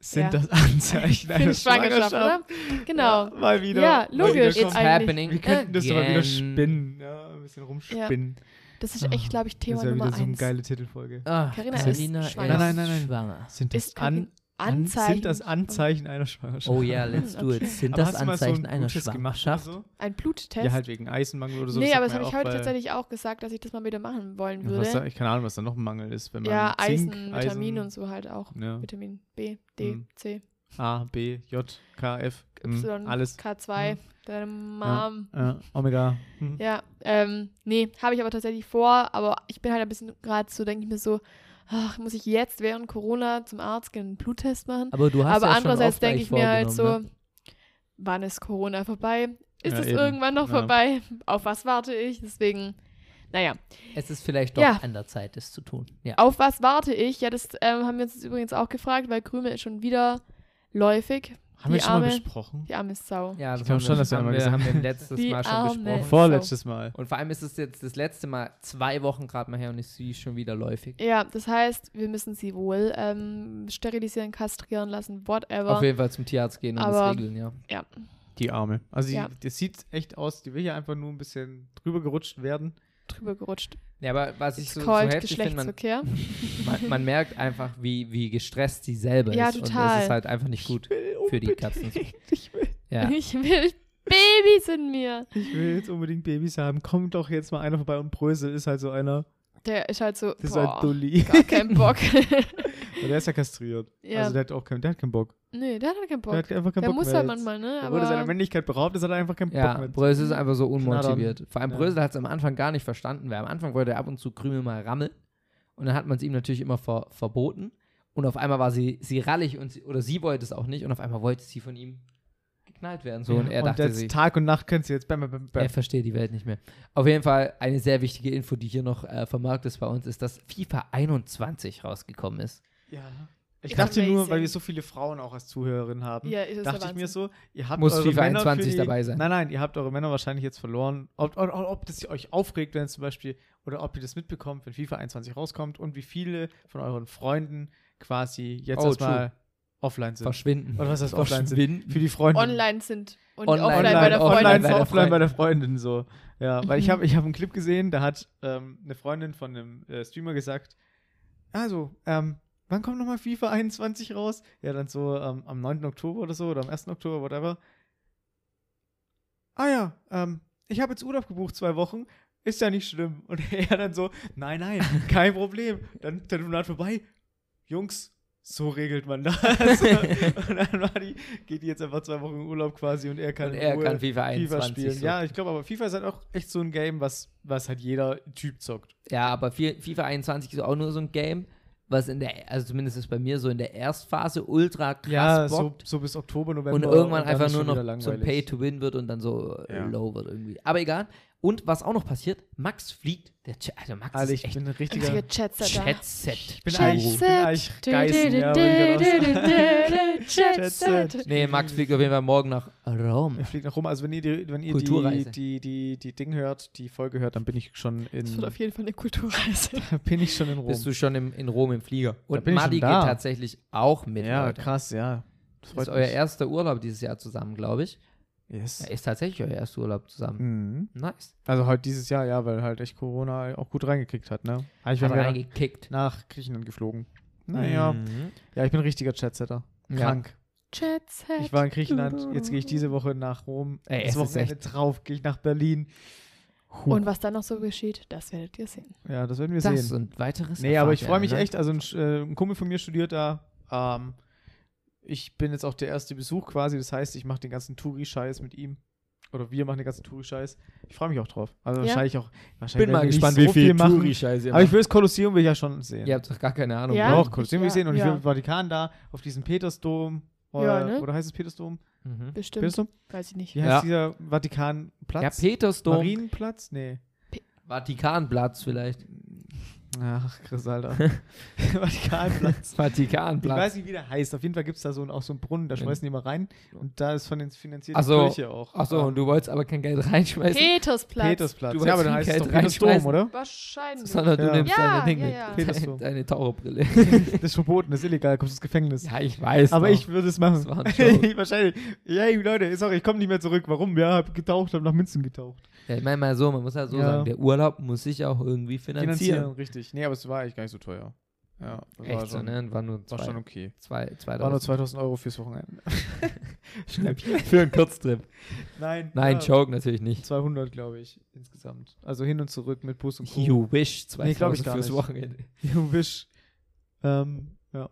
Sind Ja. das Anzeichen einer Schwangerschaft, oder? Genau. Ja, mal wieder. Ja, logisch. Wieder It's happening Wir könnten das doch mal wieder spinnen. Ja, bisschen rumspinnen. Das ist echt, glaube ich, Das Thema ist ja Nummer wieder so eine eins. geile Titelfolge. Ah, Carina ist schwanger. Nein, nein, nein, nein. schwanger. Sind das, Ist an, Anzeichen. sind das Anzeichen einer Schwangerschaft? Oh ja, let's do it. Sind Aber das hast du mal so Anzeichen einen einer Bluttest gemacht oder Schwangerschaft? so? Ein Bluttest? Ja, halt wegen Eisenmangel oder so. nee, das aber das habe ich ja heute tatsächlich auch gesagt, dass ich das mal wieder machen wollen Ja, würde. was da, ich keine Ahnung, was da noch ein Mangel ist, wenn man ja, Zink, Eisen, Vitamin Eisen, und so halt auch. Ja, Vitamin B, D, Mhm. C, A, B, J, K, F, hm, Y, alles. K2, Mhm. deine Mom. Ja, Omega. Hm. Ja, ähm, nee, habe ich aber tatsächlich vor, aber ich bin halt ein bisschen gerade so, denke ich mir so, ach, muss ich jetzt während Corona zum Arzt gehen, einen Bluttest machen? Aber du hast aber ja schon andererseits denke ich mir halt so, ne? wann ist Corona vorbei? Ist Ja, es eben. irgendwann noch Ja. vorbei? Auf was warte ich? Deswegen, naja, Es ist vielleicht doch Ja. an der Zeit, das zu tun. Ja. auf was warte ich? Ja, das ähm, haben wir uns jetzt übrigens auch gefragt, weil Krümel ist schon wieder läufig. Haben wir schon mal Arme- besprochen? Die arme Sau. Ja, das Ich glaub haben schon, dass wir haben einmal wir, gesagt haben wir letztes Die Mal schon Arme. besprochen. Sau. Vorletztes Mal. Und vor allem ist es jetzt das letzte Mal zwei Wochen gerade mal her und ist sie schon wieder läufig. Ja, das heißt, wir müssen sie wohl ähm, sterilisieren, kastrieren lassen, whatever. Auf jeden Fall zum Tierarzt gehen und das regeln, ja. Die Arme. Also, Ja. die, das sieht echt aus. Die will ja einfach nur ein bisschen drüber gerutscht werden. drüber gerutscht. Ja, aber was ich It's so, so heftig finde, man, man, man merkt einfach, wie, wie gestresst sie selber Ja, ist. Und total. es ist halt einfach nicht gut. Für die Katzen. Ich will, Ja. Ich will Babys in mir. ich will jetzt unbedingt Babys haben. Kommt doch jetzt mal einer vorbei und Brösel ist halt so einer. Der ist halt so, Das ist boah, halt Dulli. gar keinen Bock. Und der ist ja kastriert. ja. Also der hat auch keinen, der hat keinen Bock. nee, der hat halt keinen Der Bock. hat einfach keinen Der Bock muss mehr halt jetzt. manchmal, ne? Er wurde seiner Aber Männlichkeit beraubt, das hat er einfach keinen Ja, Bock mehr. Brösel ist einfach so unmotiviert. Vor allem Ja. Brösel hat es am Anfang gar nicht verstanden, weil am Anfang wollte er ab und zu Krümel mal rammeln. Und dann hat man es ihm natürlich immer ver verboten. Und auf einmal war sie, sie rallig und sie, oder sie wollte es auch nicht. Und auf einmal wollte sie von ihm geknallt werden. So, und er und dachte jetzt sich, Tag und Nacht könnt ihr jetzt bam, bam, bam, er versteht die Welt nicht mehr. Auf jeden Fall eine sehr wichtige Info, die hier noch äh, vermerkt ist bei uns, ist, dass FIFA 21 rausgekommen ist. Ja. Ich dachte nur, weil wir so viele Frauen auch als Zuhörerinnen haben, Ja, dachte ich mir so, ihr habt Muss eure FIFA Männer 21 für die, dabei sein. Nein, nein, ihr habt eure Männer wahrscheinlich jetzt verloren. Ob, ob, ob das euch aufregt, wenn es zum Beispiel, oder ob ihr das mitbekommt, wenn FIFA 21 rauskommt und wie viele von euren Freunden quasi jetzt Oh, erstmal offline sind. Verschwinden. Oder was heißt offline sind? Verschwinden. Für die Freunde. Online sind und Online, offline, Online, bei der online, Freundin. bei der offline Freundin. bei der Freundin so. Ja, weil ich habe ich hab einen Clip gesehen, da hat ähm, eine Freundin von einem äh, Streamer gesagt, also, ähm, wann kommt nochmal FIFA 21 raus? Ja, dann so ähm, am 9. Oktober oder so oder am 1. Oktober, whatever. Ah ja, ähm, ich habe jetzt Urlaub gebucht, zwei Wochen. Ist ja nicht schlimm. Und er dann so, nein, nein, kein Problem. Dann Telefonat vorbei. Jungs, so regelt man das. und dann war die, geht die jetzt einfach zwei Wochen in Urlaub quasi und er kann, Und er Ruhe kann FIFA 21 FIFA spielen. so. Ja, ich glaube aber FIFA ist halt auch echt so ein Game, was, was halt jeder Typ zockt. Ja, aber FIFA 21 ist auch nur so ein Game, was in der, also zumindest ist bei mir so in der Erstphase ultra krass Ja, so, bockt. so bis Oktober, November. und irgendwann dann einfach nur noch so ein langweilig. Pay-to-Win wird und dann so äh, Ja. low wird irgendwie. Aber egal. Und was auch noch passiert, Max fliegt. Der Ch also Max Alter, ist ich echt bin ein richtiger. Richtige Chatsetter. Chat-Set. Ich bin eigentlich, ich bin Set. eigentlich Geißen, ja, würde ich Jet Jet Set. Set. Nee, Max fliegt auf jeden Fall morgen nach Rom. Er fliegt nach rum. Also wenn ihr die, wenn ihr die, die, die, die Ding hört, die Folge hört, dann bin ich schon in Das wird auf jeden Fall eine Kulturreise. bin ich schon in Rom. Bist du schon im, in Rom im Flieger. Und bin ich Madi geht tatsächlich auch mit. ja, Leute. krass, ja. Das ist euer erster Urlaub dieses Jahr zusammen, glaube ich. Yes. Ja, ist tatsächlich euer erster Urlaub zusammen. Mhm. Nice. Also halt dieses Jahr, ja, weil halt echt Corona auch gut reingekickt hat, ne? Ah, Ich bin ja reingekickt. nach Griechenland geflogen. Naja, Mhm. ja, ich bin ein richtiger Chatsetter. Ja. Krank. Set. Ich war in Griechenland, jetzt gehe ich diese Woche nach Rom. Ey, das Wochenende drauf gehe ich nach Berlin. Huh. Und was dann noch so geschieht, das werdet ihr sehen. ja, das werden wir Das sehen. und weiteres. Nee, aber ich freue mich ne? echt. Also ein, äh, ein Kumpel von mir studiert da. Ähm, ich bin jetzt auch der erste Besuch quasi. Das heißt, ich mache den ganzen Touri-Scheiß mit ihm. Oder wir machen den ganzen Touri-Scheiß. Ich freue mich auch drauf. Also Ja? wahrscheinlich auch. Wahrscheinlich Bin mal gespannt, so wie viel machen. Touri-Scheiße ihr Aber ich will das Kolosseum will ich ja schon sehen. Ihr habt doch gar keine Ahnung. Ja? Doch, Kolosseum will ich sehen. Und ich will Vatikan da auf diesem Petersdom. Ja, Oder, ne? oder heißt es Petersdom? Mhm. Bestimmt. Petersdom? Weiß ich nicht. Wie heißt dieser Vatikanplatz? Ja, Petersdom. Marienplatz? Nee. Vatikanplatz vielleicht. Ach, Chris, Alter. Vatikanplatz. Ich Vatikanplatz. weiß nicht, wie der heißt. Auf jeden Fall gibt es da so einen, auch so einen Brunnen, da Ja. schmeißen die mal rein. Und da ist von den finanziert Ach die so. Kirche auch. Achso, und du wolltest aber kein Geld reinschmeißen, Petersplatz. Petersplatz. Du ja, aber wolltest dann heißt es Geld doch Petersdom, reinschmeißen. oder? Wahrscheinlich. sondern du Ja. nimmst Ja, deine Ding ja. Deine, deine Taucherbrille. Das ist verboten, das ist illegal, kommst ins Gefängnis. ja, ich weiß. aber doch. ich würde es machen. Das war ein Joke. Wahrscheinlich. Hey, Leute, sorry, ich komme nicht mehr zurück. Warum? Ja, hab getaucht, hab nach Münzen getaucht. Ja, ich meine mal so, man muss ja so Ja. sagen, der Urlaub muss sich auch irgendwie finanzieren. richtig. Nee, aber es war eigentlich gar nicht so teuer. Ja, das war Echt so, schon, ne? War nur war zwei, schon okay. zwei, zwei War nur 2000. 2000 Euro fürs Wochenende. Für einen Kurztrip. Nein. Nein, ja, Joke natürlich nicht. 200, glaube ich, insgesamt. Also hin und zurück mit Bus und Co. You wish, 2000 Nee, fürs nicht. Wochenende. You wish. Ähm, ja.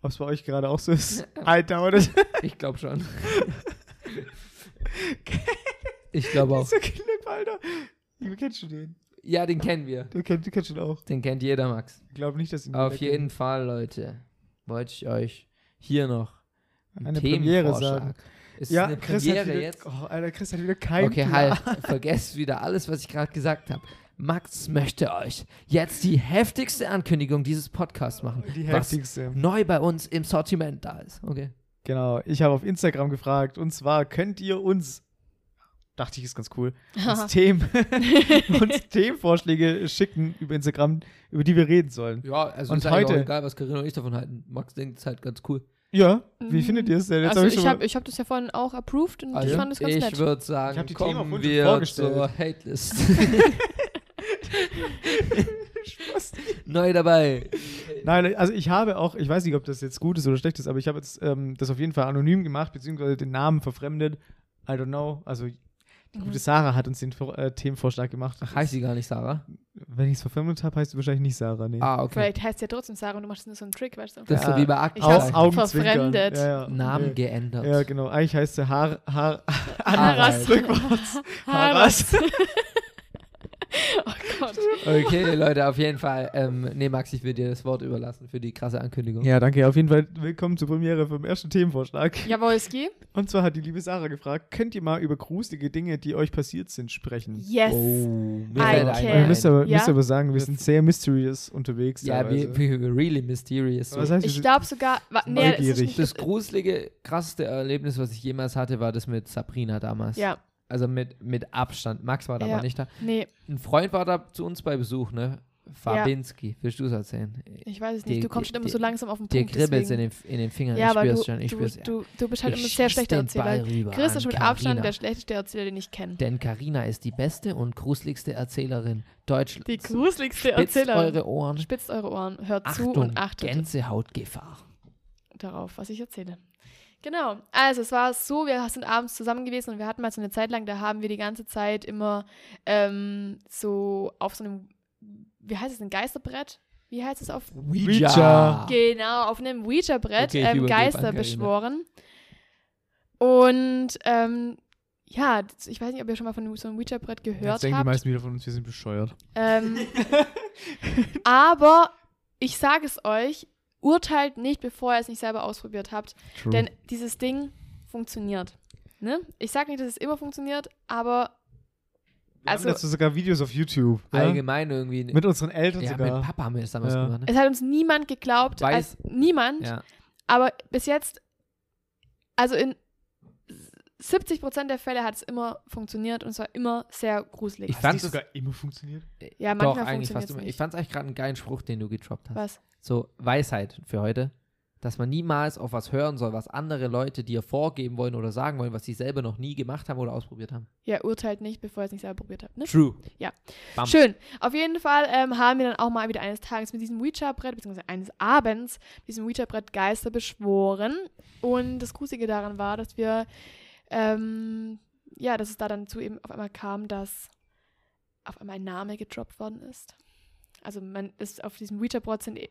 Ob es bei euch gerade auch so ist? Alter, oder? Ich glaube schon. ich glaube auch. Dieser Clip, Alter. Wie kennst du den? Ja, den kennen wir. Du kennst, du kennst ihn auch. Den kennt jeder, Max. Ich glaube nicht, dass ihn Auf jeden Fall, Leute, wollte ich euch hier noch einen Eine Premiere sagen. Ist Ja, eine Chris Premiere hat wieder, jetzt? Oh, Alter, Chris hat wieder kein Okay, Plan. halt, vergesst wieder alles, was ich gerade gesagt habe. Max möchte euch jetzt die heftigste Ankündigung dieses Podcasts machen, Die was heftigste. neu bei uns im Sortiment da ist. Okay. Genau, ich habe auf Instagram gefragt und zwar könnt ihr uns, dachte ich, ist ganz cool, uns, Themen, uns Themenvorschläge schicken über Instagram, über die wir reden sollen. Ja, also Und ist heute- auch egal, was Carina und ich davon halten. Max denkt, es ist halt ganz cool. Ja, wie Mhm. findet ihr es denn? Jetzt also hab ich habe ich hab das ja vorhin auch approved und Also, ich fand es ganz ich nett. würde sagen, Ich hab die kommen wir vorgestellt. zur Hatelist. Spaß. Neu dabei. Nein, also ich habe auch, ich weiß nicht, ob das jetzt gut ist oder schlecht ist, aber ich habe jetzt ähm, das auf jeden Fall anonym gemacht, beziehungsweise den Namen verfremdet. I don't know. Also die Mhm. gute Sarah hat uns den äh, Themenvorschlag gemacht. Ach, heißt sie gar nicht Sarah? Wenn ich es verfremdet habe, heißt du wahrscheinlich nicht Sarah. Nee. Ah, okay. Vielleicht heißt ja trotzdem Sarah und du machst nur so einen Trick, weißt du? Das ist Ja. so wie bei Ich Aktenzeichen. hab's Au- Augenzwinkern. verfremdet. Ja, ja. Namen Nee. geändert. Ja, genau. Eigentlich heißt sie Har, Har, Harald. rückwärts. Haras. Oh Gott. Okay, Leute, auf jeden Fall. Ähm, nee, Max, ich will dir das Wort überlassen für die krasse Ankündigung. Ja, danke. Auf jeden Fall willkommen zur Premiere vom ersten Themenvorschlag. Jawohlski. Und zwar hat die liebe Sarah gefragt, könnt ihr mal über gruselige Dinge, die euch passiert sind, sprechen? Yes. Oh, ein- Ihr müsst aber, Ja. müsst aber sagen, wir sind sehr mysterious unterwegs. Ja, wir, wir really mysterious. So. Was heißt, wir Ich sind- glaube sogar. wa- Nee, es nicht, Das gruselige, krasseste Erlebnis, was ich jemals hatte, war das mit Sabrina damals. Ja, Also mit, mit Abstand. Max war da Ja. aber nicht da. nee, Ein Freund war da zu uns bei Besuch, ne? Fabinski. Willst du es erzählen? ich weiß es nicht. Du kommst schon immer so langsam auf den Dir Punkt. kribbelt in den, in den Fingern. Ja, ich aber spür's du, schon. Ich du, spür's. du, du bist halt immer sehr schlechter Erzähler. Chris ist mit Carina. Abstand der schlechteste Erzähler, den ich kenne. Denn Karina ist die beste und gruseligste Erzählerin Deutschlands. Die gruseligste Spitzt Erzählerin. eure Ohren. Spitzt eure Ohren, hört zu Achtung, und achtet Gänsehautgefahr. darauf, was ich erzähle. Genau, also es war so, wir sind abends zusammen gewesen und wir hatten mal so eine Zeit lang, da haben wir die ganze Zeit immer ähm, so auf so einem, wie heißt es, ein Geisterbrett? Wie heißt es auf? Ouija. Genau, auf einem Ouija-Brett Okay, ich ähm, Geister beschworen. Und ähm, ja, ich weiß nicht, ob ihr schon mal von so einem Ouija-Brett Jetzt gehört denken die habt. meisten wieder von uns, wir sind bescheuert. Ähm, aber ich sage es euch, urteilt nicht, bevor ihr es nicht selber ausprobiert habt. True. Denn dieses Ding funktioniert. Ne? Ich sage nicht, dass es immer funktioniert, aber wir also- haben dazu sogar Videos auf YouTube. Ja? Allgemein irgendwie. Mit unseren Eltern ja, sogar. mit Papa haben wir das damals Ja. gemacht. Ne? es hat uns niemand geglaubt. Weiß- Als, niemand. Ja. Aber bis jetzt, also in 70 Prozent der Fälle hat es immer funktioniert und es war immer sehr gruselig. Ich Hat fand es sogar immer funktioniert? ja, doch manchmal eigentlich fast funktioniert immer. Ich fand es eigentlich gerade einen geilen Spruch, den du gedroppt hast. Was? So Weisheit für heute, dass man niemals auf was hören soll, was andere Leute dir vorgeben wollen oder sagen wollen, was sie selber noch nie gemacht haben oder ausprobiert haben. Ja, urteilt nicht, bevor ihr es nicht selber probiert habt. Ne? True. Ja. Bam. Schön. Auf jeden Fall ähm, haben wir dann auch mal wieder eines Tages mit diesem Ouija-Brett, beziehungsweise eines Abends, mit diesem Ouija-Brett Geister beschworen. Und das Gruselige daran war, dass wir, ähm, ja, dass es da dann zu eben auf einmal kam, dass auf einmal ein Name gedroppt worden ist. Also man ist auf diesem Ouija-Board sind, e-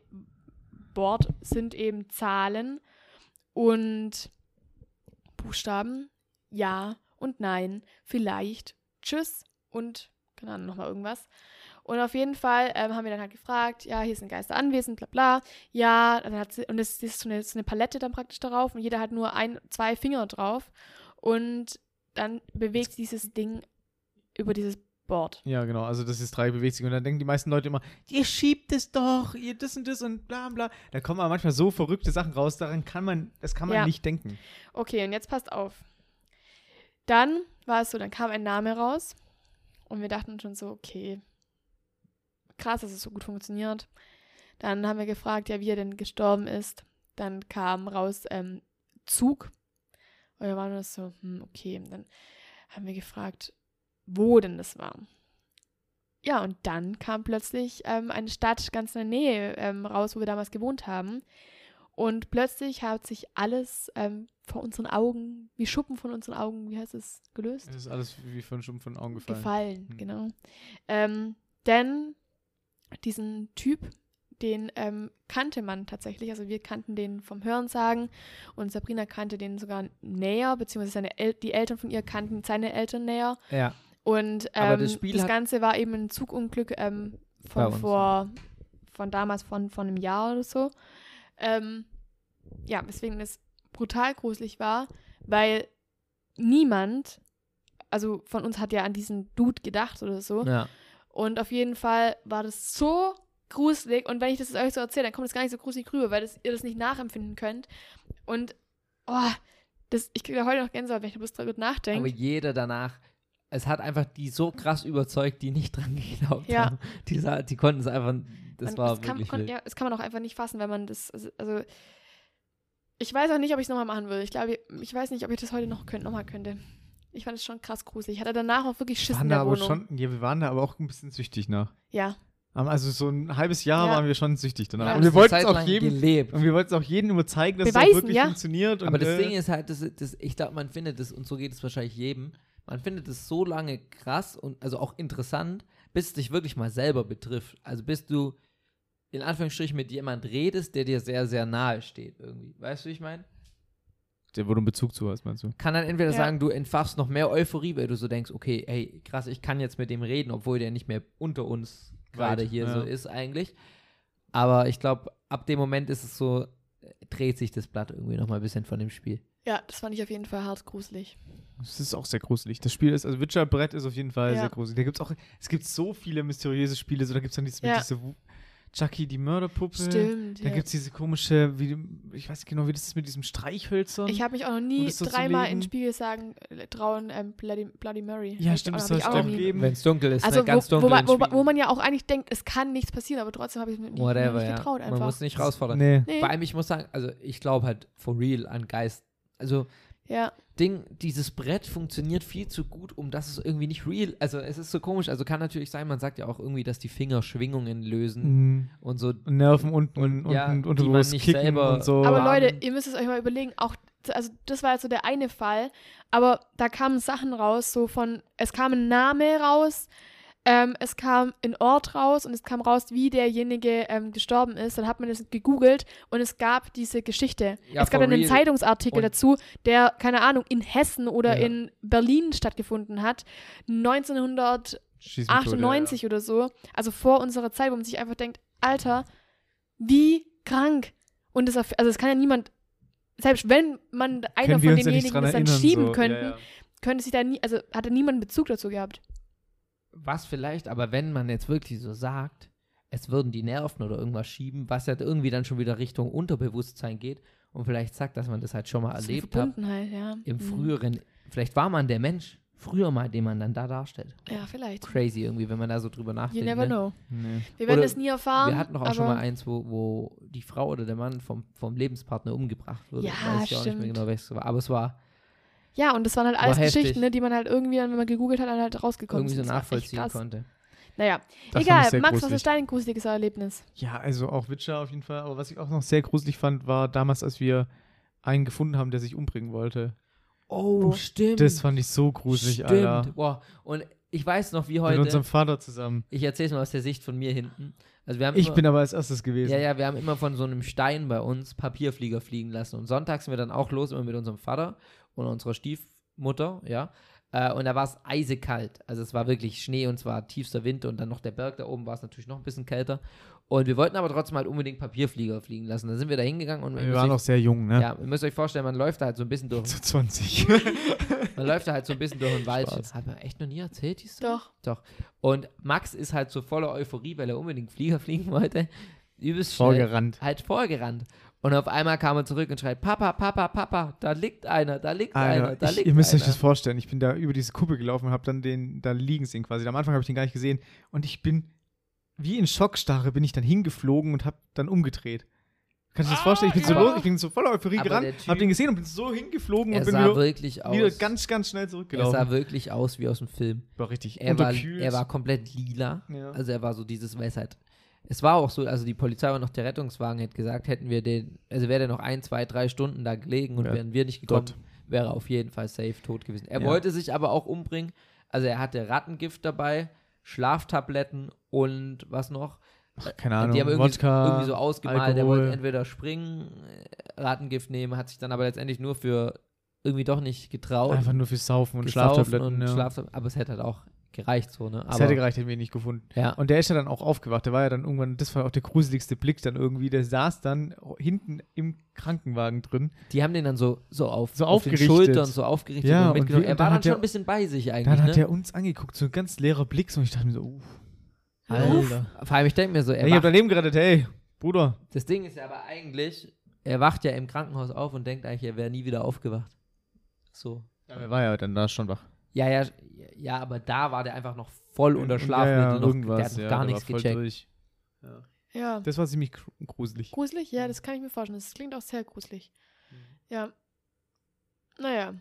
Board sind eben Zahlen und Buchstaben, ja und nein, vielleicht, tschüss und keine Ahnung, nochmal irgendwas. Und auf jeden Fall ähm, haben wir dann halt gefragt, ja, hier sind Geister anwesend, bla bla. Ja, dann hat sie, und es ist so eine, so eine Palette dann praktisch darauf und jeder hat nur ein, zwei Finger drauf. Und dann bewegt dieses Ding über dieses Board. Ja, genau. Also das ist drei bewegt sich. Und dann denken die meisten Leute immer, ihr schiebt es doch, ihr das und das und bla bla. Da kommen aber manchmal so verrückte Sachen raus, daran kann man, das kann man Ja. nicht denken. Okay, und jetzt passt auf. Dann war es so, dann kam ein Name raus und wir dachten schon so, okay, krass, dass es so gut funktioniert. Dann haben wir gefragt, ja, wie er denn gestorben ist. Dann kam raus ähm, Zug. Und wir waren nur so, hm, okay. Und dann haben wir gefragt, wo denn das war. Ja, und dann kam plötzlich ähm, eine Stadt ganz in der Nähe ähm, raus, wo wir damals gewohnt haben. Und plötzlich hat sich alles ähm, vor unseren Augen, wie Schuppen von unseren Augen, wie heißt es, gelöst? Das ist alles wie von Schuppen von den Augen gefallen. Gefallen, Hm. genau. Ähm, denn diesen Typ, den ähm, kannte man tatsächlich. Also wir kannten den vom Hörensagen und Sabrina kannte den sogar näher, beziehungsweise seine El die Eltern von ihr kannten seine Eltern näher. Ja. Und ähm, das das, Ganze war eben ein Zugunglück ähm, von vor, von damals, von, von einem Jahr oder so. Ähm, ja, weswegen es brutal gruselig war, weil niemand, also von uns hat ja an diesen Dude gedacht oder so. Ja. Und auf jeden Fall war das so gruselig. Und wenn ich das euch so erzähle, dann kommt es gar nicht so gruselig rüber, weil das, ihr das nicht nachempfinden könnt. Und, oh, das, ich kriege da heute noch Gänsehaut, wenn ich bloß darüber Aber nachdenke. jeder danach, es hat einfach die so krass überzeugt, die nicht dran geglaubt Ja. haben. Die, die konnten es einfach, das Man- war das kann, wirklich kon, wild. ja, das kann man auch einfach nicht fassen, wenn man das, also, also ich weiß auch nicht, ob ich es nochmal machen würde. Ich glaube, ich weiß nicht, ob ich das heute noch könnt, nochmal könnte. Ich fand es schon krass gruselig. Ich hatte danach auch wirklich Schiss waren in da der aber Wohnung. schon, ja, wir waren da aber auch ein bisschen süchtig nach. Ja, Also so ein halbes Jahr Ja. waren wir schon süchtig danach. Ja. und Das wir wollten es auch jedem gelebt. und wir wollten es auch jedem immer zeigen, dass es Beweisen, auch wirklich ja. funktioniert. Und, Aber das äh, Ding ist halt, das, das, ich glaube, man findet es, und so geht es wahrscheinlich jedem, man findet es so lange krass und also auch interessant, bis es dich wirklich mal selber betrifft. Also bis du in Anführungsstrichen mit jemand redest, der dir sehr, sehr nahe steht irgendwie. Weißt du, wie ich meine? Der, wo du einen Bezug zu hast, meinst du? kann dann entweder Ja. sagen, du entfachst noch mehr Euphorie, weil du so denkst, okay, ey, krass, ich kann jetzt mit dem reden, obwohl der nicht mehr unter uns gerade hier ja. so ist eigentlich. Aber ich glaube, ab dem Moment ist es so, dreht sich das Blatt irgendwie noch mal ein bisschen von dem Spiel. Ja, das fand ich auf jeden Fall hart gruselig. Das ist auch sehr gruselig. Das Spiel ist, also Witcher Brett ist auf jeden Fall Ja. sehr gruselig. Da gibt's auch, es gibt so viele mysteriöse Spiele. So, da gibt es dann dieses, mit Ja. diese Wu- Chucky, die Mörderpuppe. Stimmt. Dann Ja. gibt es diese komische, wie, ich weiß nicht genau, wie das ist mit diesem Streichhölzern. Ich habe mich auch noch nie dreimal legen. ins Spiel sagen, äh, trauen, ähm, Bloody, Bloody Mary. ja, stimmt, das soll es auch doch geben. Wenn es dunkel ist, Also, ne, ganz wo, wo, dunkel. man, wo, in man- Spielen. wo man ja auch eigentlich denkt, es kann nichts passieren, aber trotzdem habe ich es mir nicht, Whatever, nicht ja. getraut einfach. Man muss nicht herausfordern. Nee. nee, Vor allem, ich muss sagen, also ich glaube halt for real an Geist. Also ja. Ding, dieses Brett funktioniert viel zu gut, um dass es irgendwie nicht real, also es ist so komisch, also kann natürlich sein, man sagt ja auch irgendwie, dass die Finger Schwingungen lösen Mhm. und so. Und Nerven unten, Und, unten, ja, die man unterbewusst nicht kicken selber- und so. Aber. Leute, ihr müsst es euch mal überlegen, auch, also das war jetzt so der eine Fall, aber da kamen Sachen raus, so von, es kam ein Name raus, ähm, es kam ein Ort raus und es kam raus, wie derjenige ähm, gestorben ist. Dann hat man das gegoogelt und es gab diese Geschichte. Ja, es gab dann einen real. Zeitungsartikel Und- dazu, der, keine Ahnung, in Hessen oder Ja. in Berlin stattgefunden hat. 1998 Schieß mich tot, ja, oder so. Also vor unserer Zeit, wo man sich einfach denkt, Alter, wie krank. Und das, also es kann ja niemand, selbst wenn man einer Können von denjenigen das dann schieben so. ja. könnte sich da nie, also hatte niemand Bezug dazu gehabt. Was vielleicht, aber wenn man jetzt wirklich so sagt, es würden die Nerven oder irgendwas schieben, was halt irgendwie dann schon wieder Richtung Unterbewusstsein geht und vielleicht sagt, dass man das halt schon mal eine erlebt hat ja. im Mhm. früheren, vielleicht war man der Mensch früher mal, den man dann da darstellt. Ja, vielleicht. Crazy irgendwie, wenn man da so drüber You nachdenkt. never ne? know. Nee. Wir werden es nie erfahren. Wir hatten doch auch schon mal eins, wo, wo die Frau oder der Mann vom, vom Lebenspartner umgebracht wurde. Ja, Weiß ich auch nicht mehr genau, welches war. Aber es war Ja, und das waren halt War alles heftig. Geschichten, ne, die man halt irgendwie, dann, wenn man gegoogelt hat, dann halt rausgekommen irgendwie so sind. War nachvollziehen krass. konnte. Naja, Das egal. Max, was ist dein gruseliges Erlebnis? Ja, also auch Witcher auf jeden Fall. Aber was ich auch noch sehr gruselig fand, war damals, als wir einen gefunden haben, der sich umbringen wollte. Oh, stimmt. Das fand ich so gruselig, stimmt. Alter. Boah. Und ich weiß noch, wie Mit heute. unserem Vater zusammen. Ich erzähle es mal aus der Sicht von mir hinten. Also wir haben Ich immer, bin aber als erstes gewesen. Ja, ja, wir haben immer von so einem Stein bei uns Papierflieger fliegen lassen. Und sonntags sind wir dann auch los, immer mit unserem Vater und unserer Stiefmutter, ja. Äh, und da war es eisekalt. Also es war wirklich Schnee und es war tiefster Wind und dann noch der Berg da oben war es natürlich noch ein bisschen kälter. Und wir wollten aber trotzdem halt unbedingt Papierflieger fliegen lassen. Da sind wir da hingegangen und Wir waren euch- noch sehr jung, ne? ja, ihr müsst euch vorstellen, man läuft da halt so ein bisschen durch, Zu 20. man läuft da halt so ein bisschen durch den Wald. Spaß. Hat man echt noch nie erzählt, die Story? Doch. Und Max ist halt so voller Euphorie, weil er unbedingt Flieger fliegen wollte. Übelst schnell Vorgerannt. halt vorgerannt. Und auf einmal kam er zurück und schreit, Papa, Papa, Papa, da liegt einer, da liegt einer, Alter, da ich, liegt ihr müsst einer. euch das vorstellen. Ich bin da über diese Kuppe gelaufen und habe dann den da liegen sehen quasi. Am Anfang habe ich den gar nicht gesehen. Und ich bin wie in Schockstarre bin ich dann hingeflogen und habe dann umgedreht. Kannst du dir das vorstellen? Ich bin so ja. los, ich bin so voller Euphorie Ah, Aber gerannt, Typ- hab den gesehen und bin so hingeflogen er und bin sah wieder, wirklich aus. wieder ganz, ganz schnell er zurückgelaufen. sah wirklich aus wie aus dem Film. war richtig Er war, er war komplett lila. ja. Also er war so dieses Weisheit. Es war auch so, also die Polizei und noch der Rettungswagen hätte gesagt, hätten wir den, also wäre der noch ein, zwei, drei Stunden da gelegen und Ja, wären wir nicht gekommen, Gott. wäre er auf jeden Fall safe tot gewesen. Er Ja. wollte sich aber auch umbringen. Also er hatte Rattengift dabei, Schlaftabletten und was noch? Ach, keine Ahnung, die haben irgendwie, Wodka, irgendwie so ausgemalt, er wollte entweder springen, äh, Rattengift nehmen, hat sich dann aber letztendlich nur für irgendwie doch nicht getraut. Einfach nur fürs Saufen und Schlaftabletten. und ja. Schlaftabletten. Aber es hätte halt auch gereicht so, ne? Aber, hätte gereicht, hätten wir ihn nicht gefunden. ja. Und der ist ja dann auch aufgewacht. Der war ja dann irgendwann, das war auch der gruseligste Blick dann irgendwie. Der saß dann hinten im Krankenwagen drin. Die haben den dann so, so auf, So auf den aufgerichtet. Schultern so aufgerichtet Ja, und und mitgenommen. wie- er und war dann schon der- ein bisschen bei sich eigentlich, Dann hat ne? er uns angeguckt, so ein ganz leerer Blick. So, und ich dachte mir so, uh, Alter. Vor allem, ich denke mir so, er ey, ich hab Leben gerettet, hey, Bruder. das Ding ist ja aber eigentlich, er wacht ja im Krankenhaus auf und denkt eigentlich, er wäre nie wieder aufgewacht. So. Ja, er war ja dann da schon wach. Ja, ja, ja, aber da war der einfach noch voll unter Ja, Schlafmittel, ja, noch, der hat noch ja, gar nichts war voll gecheckt. durch. Ja. Das war ziemlich gru- gruselig. Gruselig? Ja, das kann ich mir vorstellen. Das klingt auch sehr gruselig. Mhm. Ja. Naja.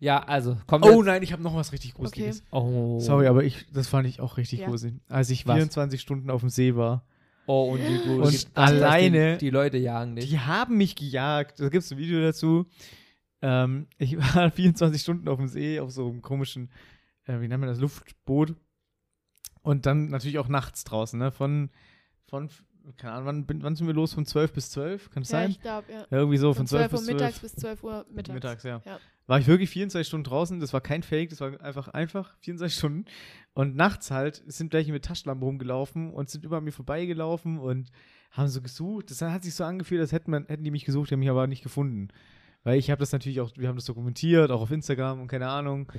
Ja, also, kommt Oh jetzt- nein, ich habe noch was richtig Gruseliges. Oh. Sorry, aber ich, das fand ich auch richtig Ja. gruselig. Als ich Was? 24 Stunden auf dem See war. Oh, und, die, Und alleine- Die, die Leute jagen dich. Die haben mich gejagt. Da gibt es ein Video dazu. Ähm, ich war 24 Stunden auf dem See, auf so einem komischen, äh, wie nennt man das, Luftboot. Und dann natürlich auch nachts draußen, ne? Von, von keine Ahnung, wann, bin- wann sind wir los? Von 12 bis 12? Kann es Ja, sein? ich glaube, ja. Ja, irgendwie so, Von von 12 12 Uhr bis 12. mittags bis 12 Uhr mittags. Mittags, ja. Ja. War ich wirklich 24 Stunden draußen. Das war kein Fake, das war einfach, einfach 24 Stunden. Und nachts halt sind welche mit Taschenlampe rumgelaufen und sind über mir vorbeigelaufen und haben so gesucht. Das hat sich so angefühlt, als hätten, man, hätten die mich gesucht, die haben mich aber nicht gefunden. Weil ich habe das natürlich auch, wir haben das dokumentiert, auch auf Instagram und keine Ahnung.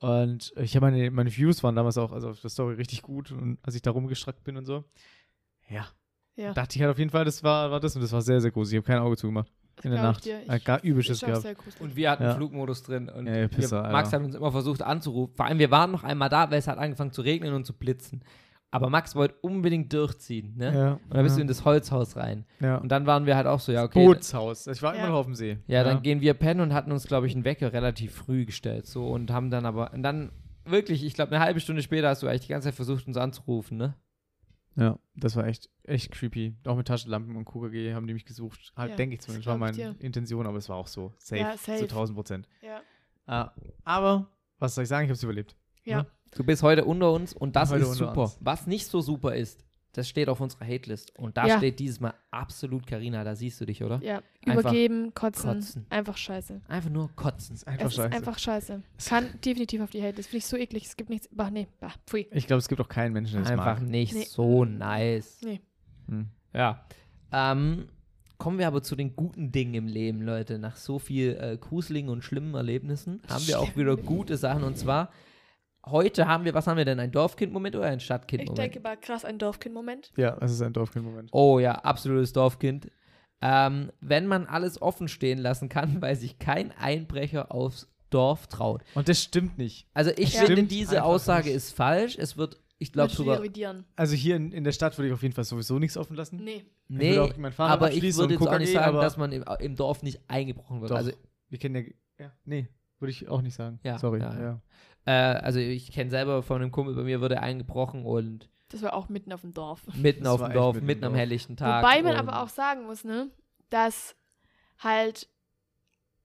Und ich habe meine, meine Views waren damals auch, also auf der Story richtig gut und als ich da rumgestreckt bin und so. Ja, Ja. dachte ich halt auf jeden Fall, das war, war das und das war sehr, sehr groß. Ich habe kein Auge zugemacht in der Nacht. dir. Äh, Ich- gar übelsches gehabt. Und wir hatten Ja. Flugmodus drin. Und Ja, Pisser, wir, Max Alter. hat uns immer versucht anzurufen. Vor allem, wir waren noch einmal da, weil es hat angefangen zu regnen und zu blitzen. Aber Max wollte unbedingt durchziehen. Ne? Ja, Und dann bist ja. du in das Holzhaus rein. ja. Und dann waren wir halt auch so, ja, okay. Bootshaus. Ich war Ja. immer noch auf dem See. Ja, dann gehen wir pennen und hatten uns, glaube ich, einen Wecker relativ früh gestellt. So und haben dann aber, und dann wirklich, ich glaube, eine halbe Stunde später hast du eigentlich die ganze Zeit versucht, uns anzurufen, ne? Ja, das war echt, echt creepy. Auch mit Taschenlampen und KKG haben die mich gesucht. Halt, Ja, denke ich das zumindest. War glaub ich meine dir. Intention, aber es war auch so. Safe. Ja, safe. Zu 1000 Prozent. Ja. Ah, aber, was soll ich sagen? Ich habe es überlebt. Ja. Du bist heute unter uns und das Heute ist super. uns. Was nicht so super ist, das steht auf unserer Hatelist. Und da Ja. steht dieses Mal absolut Karina, da siehst du dich, oder? Ja. Einfach Übergeben, kotzen, kotzen. einfach scheiße. Einfach nur kotzen. ist einfach es scheiße. ist einfach scheiße. Kann definitiv auf die Hate. Das finde ich so eklig. Es gibt nichts. Bah, nee, bah, pfui. ich glaube, es gibt auch keinen Menschen, der Einfach mag. nicht Nee. so nice. Nee. Hm. Ja. Ähm, kommen wir aber zu den guten Dingen im Leben, Leute. Nach so viel äh, gruseligen und schlimmen Erlebnissen haben wir auch wieder gute Sachen. Und zwar, heute haben wir, was haben wir denn? Ein Dorfkind-Moment oder ein Ich Stadtkind-Moment? denke mal, krass, ein Dorfkind-Moment. Ja, es ist ein Dorfkind-Moment. Oh ja, absolutes Dorfkind. Ähm, wenn man alles offen stehen lassen kann, weil sich kein Einbrecher aufs Dorf traut. Und das stimmt nicht. Also ich Ja. finde, diese Aussage nicht. ist falsch. Es wird, ich glaube sogar, revidieren? Also hier in, in der Stadt würde ich auf jeden Fall sowieso nichts offen lassen. Nee. Ich nee, aber ich würde jetzt auch nicht sagen, dass man im, im Dorf nicht eingebrochen wird. Doch. Also Wir kennen ja, ja. Nee, würde ich auch nicht sagen. Ja, Sorry. ja, Ja, ja. Äh, also ich kenne selber von einem Kumpel, bei mir wurde eingebrochen und Das war auch mitten auf dem Dorf. mitten Das auf dem Dorf, mitten mitten am helllichten Tag. Wobei man aber auch sagen muss, ne, dass halt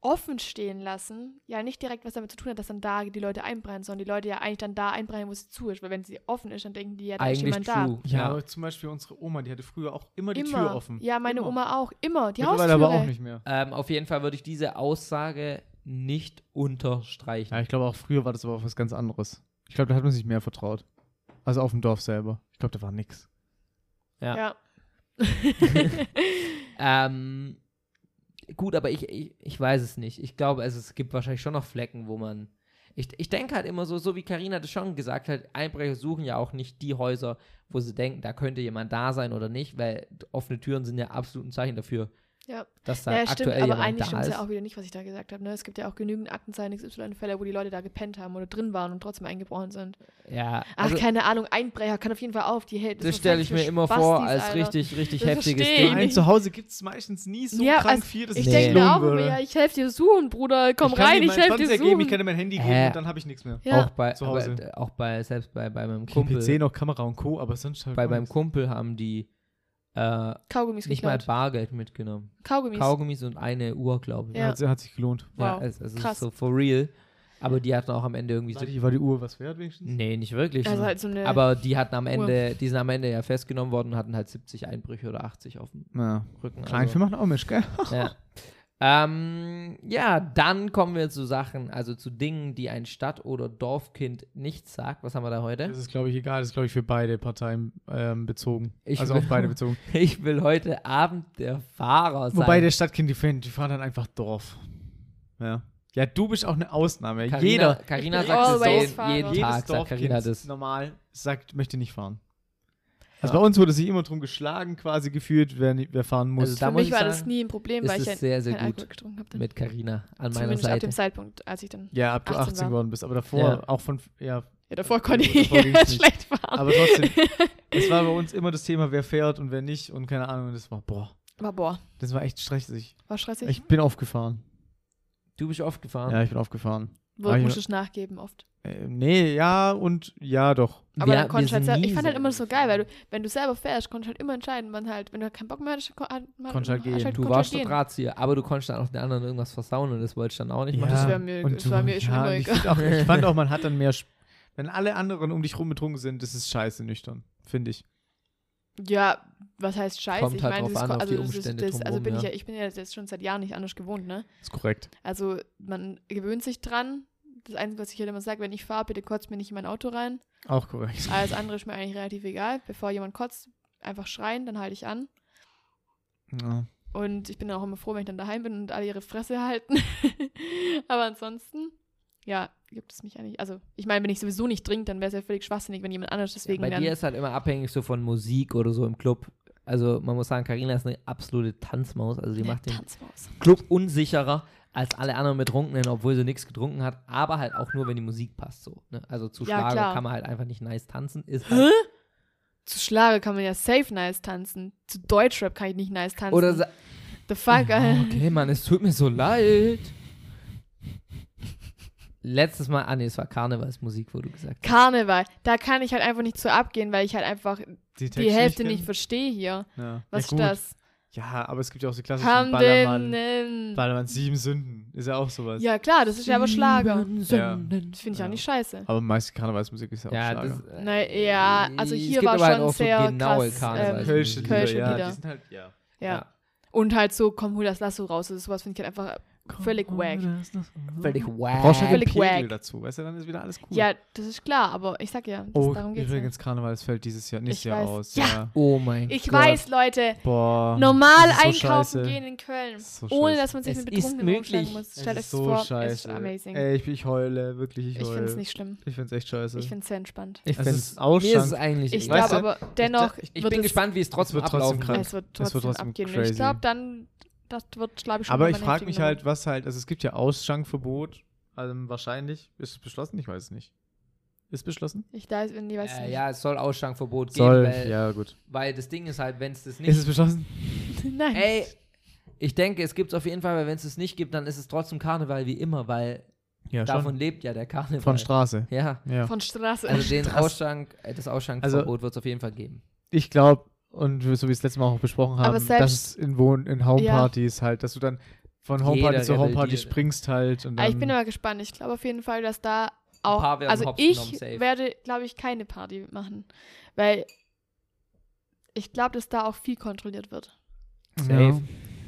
offen stehen lassen ja nicht direkt was damit zu tun hat, dass dann da die Leute einbrennen, sondern die Leute ja eigentlich dann da einbrennen, wo sie zu ist. Weil wenn sie offen ist, dann denken die ja, da ist eigentlich jemand da. true. Ja, Ja. aber zum Beispiel unsere Oma, die hatte früher auch immer die immer. Tür offen. Ja, meine immer. Oma auch. Immer. Die Haustüre. aber auch nicht mehr. Ähm, auf jeden Fall würde ich diese Aussage nicht unterstreichen. Ja, ich glaube auch früher war das aber auch was ganz anderes. Ich glaube, da hat man sich mehr vertraut. Also auf dem Dorf selber. Ich glaube, da war nix. Ja. Ja. Ähm, gut, aber ich, ich, ich weiß es nicht. Ich glaube, also, es gibt wahrscheinlich schon noch Flecken, wo man. Ich, ich denke halt immer so, so wie Karina das schon gesagt hat, Einbrecher suchen ja auch nicht die Häuser, wo sie denken, da könnte jemand da sein oder nicht, weil offene Türen sind ja absolut ein Zeichen dafür, Ja. dass da Ja, stimmt, aktuell aber jemand eigentlich stimmt es ja auch wieder nicht, was ich da gesagt habe. Ne? Es gibt ja auch genügend Aktenzeichen XY-Fälle, wo die Leute da gepennt haben oder drin waren und trotzdem eingebrochen sind. ja, Ach, also, keine Ahnung, Einbrecher kann auf jeden Fall auf. Die hält das stelle ich mir immer vor als richtig, richtig Das heftiges Ding. nicht. Zu Hause gibt es meistens nie so Ja, krank also viel, dass Ich Nee. denke mir auch immer, würde. ja, ich helfe dir suchen, Bruder. Komm ich rein, ich helfe dir suchen. geben, ich kann dir mein Handy geben Äh. und dann habe ich nichts mehr. ja. Auch bei, zu aber, Hause. äh, auch bei, selbst bei, bei meinem Kumpel, PC noch Kamera und Co., aber sonst halt bei meinem. Kumpel haben die äh, Kaugummis nicht mal geklaut. Bargeld mitgenommen. Kaugummis. Kaugummis und eine Uhr, glaube ich. Ja. Hat, hat sich gelohnt. Ja, Wow, es, es ist krass. so for real. Aber die hatten auch am Ende irgendwie so. War die, war die Uhr was wert wenigstens? Nee, nicht wirklich. also halt so eine. aber die hatten am Uhr. Ende, die sind am Ende ja festgenommen worden und hatten halt 70 Einbrüche oder 80 auf dem Ja. Rücken. Klein also, für machen auch Misch, gell? ja. Ähm, ja, dann kommen wir zu Sachen, also zu Dingen, die ein Stadt- oder Dorfkind nicht sagt. Was haben wir da heute? Das ist, glaube ich, egal. Das ist, glaube ich, für beide Parteien ähm, bezogen. Ich also will- auf beide bezogen. Ich will heute Abend der Fahrer sein. Wobei der Stadtkind, die, fahren- die fahren dann einfach Dorf. Ja. Ja, du bist auch eine Ausnahme. Carina, Jeder, Carina sagt es jeden, jeden Jedes Tag, sagt Carina Dorfkind das. normal sagt, möchte nicht fahren. Also bei uns wurde sich immer drum geschlagen, quasi gefühlt, wer, wer fahren muss. Also da für muss mich ich war sagen, das nie ein Problem, weil ich ja sehr, sehr keinen gut getrunken habe. mit Carina an meiner Zumindest ab Seite. dem Zeitpunkt, als ich dann. ja, ab du 18 18 war. geworden bist. Aber davor Ja. auch von, ja, Ja, davor konnte Davor ich schlecht fahren. aber trotzdem. es war bei uns immer das Thema, wer fährt und wer nicht und keine Ahnung. Das war, boah, Aber boah, das war echt stressig. war stressig. Ich bin aufgefahren. Du bist oft gefahren. Ja, ich bin aufgefahren. Wo war ich- musst du es nachgeben oft. Äh, nee, ja und ja doch. Aber Wir- dann konntest halt selber, ich fand halt immer so geil, weil du, wenn du selber fährst, konntest du halt immer entscheiden, wann halt, wenn du keinen Bock mehr hattest, kon- Konntest halt hast gehen. halt- Du warst halt der. Drahtzieher, aber du konntest dann auch den anderen irgendwas versauen und das wolltest du dann auch nicht Ja, machen. das wär mir- und das du- war mir schon ja, immer ich, egal. auch, ich fand auch, man hat dann mehr, Sp- wenn alle anderen um dich rum betrunken sind, das ist scheiße nüchtern, finde ich. Ja, was heißt scheiße? Kommt ich halt meine, drauf das, an, also das, das, also bin ich ja. ja, ich bin ja jetzt schon seit Jahren nicht anders gewohnt, ne? Ist korrekt. Also man gewöhnt sich dran. Das Einzige, was ich halt immer sage, wenn ich fahre, bitte kotzt mir nicht in mein Auto rein. Auch korrekt. Alles andere ist mir eigentlich relativ egal. Bevor jemand kotzt, einfach schreien, dann halte ich an. Ja. Und ich bin dann auch immer froh, wenn ich dann daheim bin und alle ihre Fresse halten. Aber ansonsten, ja, gibt es mich eigentlich. Also, ich meine, wenn ich sowieso nicht trinke, dann wäre es ja völlig schwachsinnig, wenn jemand anders deswegen Bei dann. dir ist halt immer abhängig so von Musik oder so im Club. Also man muss sagen, Karina ist eine absolute Tanzmaus. Also die Eine macht den Tanzmaus. Club unsicherer als alle anderen Betrunkenen, obwohl sie nichts getrunken hat. Aber halt auch nur, wenn die Musik passt so. Ne? Also zu Ja, Schlager klar. kann man halt einfach nicht nice tanzen. Ist Hä? halt, Zu Schlager kann man ja safe nice tanzen. Zu Deutschrap kann ich nicht nice tanzen. oder The fuck, Ja, Alter. okay, Mann, es tut mir so leid. Letztes Mal, ah nee, es war Karnevalsmusik, wo du gesagt hast. Karneval. Da kann ich halt einfach nicht so abgehen, weil ich halt einfach die, Texte Hälfte nicht kennen? verstehe hier. Ja. Was ja, ist das? Ja, aber es gibt ja auch so klassischen Haben Ballermann. den. Ballermann sieben Sünden. Ist ja auch sowas. Ja, klar, das ist ja aber Schlager. Sieben Ja. Sünden. Das finde ich Ja. auch nicht scheiße. Aber meiste Karnevalsmusik ist ja auch Ja, Schlager. das, äh, Na, ja, also hier war halt schon auch so sehr genaue krass, ähm, Kölsche Lieder, Kölsche ja. Lieder. Die sind halt, ja. Ja. Und halt so, komm, hol das Lasso raus. Also sowas finde ich halt einfach völlig wack. Völlig Du wack. brauchst halt einen Völlig Pegel wack. dazu, weißt du, dann ist wieder alles cool. Ja, das ist klar, aber ich sag ja, das, oh, darum geht's übrigens, Karneval das fällt dieses Jahr, nächstes Ich Jahr weiß. aus. Ja. Oh mein ja. Ich Gott. weiß, Leute, Boah. normal das ist so einkaufen scheiße. gehen in Köln, Das ist so ohne scheiße. dass man sich Es mit ist Betrunkenen rumschlagen möglich. muss. Es Stellt euch ist das so vor, es ist scheiße. amazing. Ey, ich, ich heule, wirklich, ich ich heule. es nicht schlimm. Ich find's echt scheiße. Ich finde es sehr entspannt. Ich Es finde ist es. Mir ist es eigentlich Ich egal. Weißt glaube du, aber dennoch ich- wird bin es, gespannt, wie es trotzdem wird trotzdem es wird Es wird trotzdem, trotzdem abgehen. Und crazy. ich glaube, dann, das wird, glaube ich, schon Aber ich frage mich halt, was halt, also es gibt ja Ausschankverbot, also wahrscheinlich. Ist es beschlossen? Ich weiß es nicht. Ist beschlossen? Ich da, nee, weiß Äh, nicht. ja, es soll Ausschankverbot Soll, geben, weil, ja gut. weil das Ding ist halt, wenn es das Ist nicht es beschlossen? Nein. Ey, ich denke, es gibt es auf jeden Fall, weil wenn es es nicht gibt, dann ist es trotzdem Karneval wie immer, weil Ja, davon lebt ja der Karneval. Von Straße. Ja, Ja. Von Straße. also den Straße. Ausschank, äh, das Ausschankverbot wird es auf jeden Fall geben. Ich glaube, und so wie wir es letztes Mal auch besprochen Aber haben, selbst- dass es in, Wohn in Homepartys halt, dass du dann von Homeparty Jeder zu Homeparty springst halt und ich bin aber gespannt. Ich glaube auf jeden Fall, dass da auch. Also ich werde, glaube ich, keine Party machen. Weil ich glaube, dass da auch viel kontrolliert wird. Safe.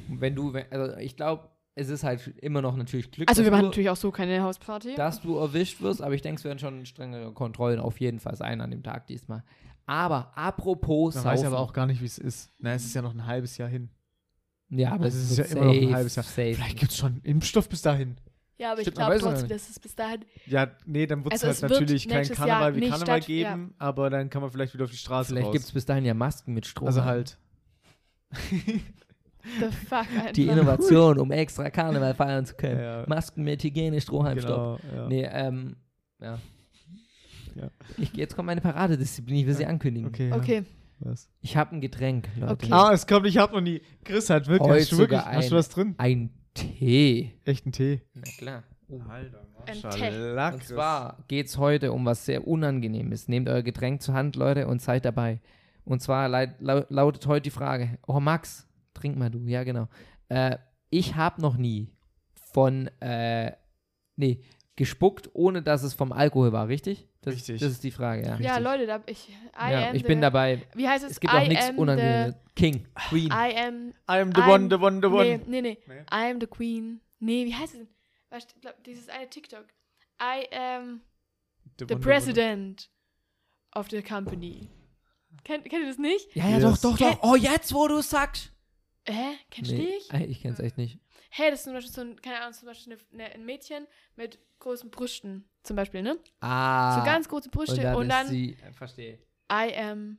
Wenn du, also ich glaube, es ist halt immer noch natürlich Glück, Also wir machen du, natürlich auch so keine Hausparty. dass du erwischt wirst, aber ich denke, es werden schon strengere Kontrollen auf jeden Fall sein an dem Tag diesmal. Aber apropos Man weiß Saufen. aber auch gar nicht, wie es ist. Na, es ist ja noch ein halbes Jahr hin. ja, aber Also es ist ja immer noch ein safe, halbes Jahr. Safe. Vielleicht gibt es schon Impfstoff bis dahin. ja, aber ich Stimmt, man glaube weiß trotzdem, dass es bis dahin. Ja, nee, dann wird es Also halt es wird natürlich kein Karneval Jahr wie Karneval statt- ja. geben, aber dann kann man vielleicht wieder auf die Straße Vielleicht gibt es bis dahin ja Masken mit Strom. also halt. The fuck, Alter. die Innovation, um extra Karneval feiern zu können. Ja. Masken mit Hygiene, Strohhalmstopp. Genau, ja. Nee, ähm, ja. Ja. Ich, jetzt kommt meine Paradedisziplin, ich will sie ankündigen. Okay. ja. Okay. Was? Ich habe ein Getränk, Leute. Okay. Ah, es kommt, ich hab noch nie. Chris hat wirklich. Heute Hast du, wirklich sogar hast du ein- was drin? Ein Tee. Echten Tee. Na klar. Alter, Ein Maschallah, Und zwar geht es heute um was sehr Unangenehmes. Nehmt euer Getränk zur Hand, Leute, und seid dabei. Und zwar leit, lau lautet heute die Frage: Oh, Max, trink mal du. Ja, genau. Äh, ich habe noch nie von, äh, nee, gespuckt, ohne dass es vom Alkohol war, richtig? Das, Richtig. Das ist die Frage, ja. Ja, Richtig. Leute, da, ich, I ja am ich the, bin dabei. Wie heißt es? Es gibt auch I nichts am Unangenehmes. King, Queen. The, I am. I am the I'm- one, the one, the one. Nee, nee, nee. Nee. I am the queen. Nee, wie heißt es denn? Weißt du, ich glaub, dieses eine TikTok. I am The, the one, president of the company. Kennt, kennt ihr das nicht? Ja, ja, Yes. doch, doch, doch. Oh, jetzt, wo du sagst. Hä? Kennst du Nee, äh, ich kenn's echt nicht. Hey, das ist zum Beispiel so ein, keine Ahnung, zum Beispiel eine, eine, ein Mädchen mit großen Brüsten, zum Beispiel, ne? Ah. So ganz große Brüste und dann, und dann, ist sie, äh, verstehe. I am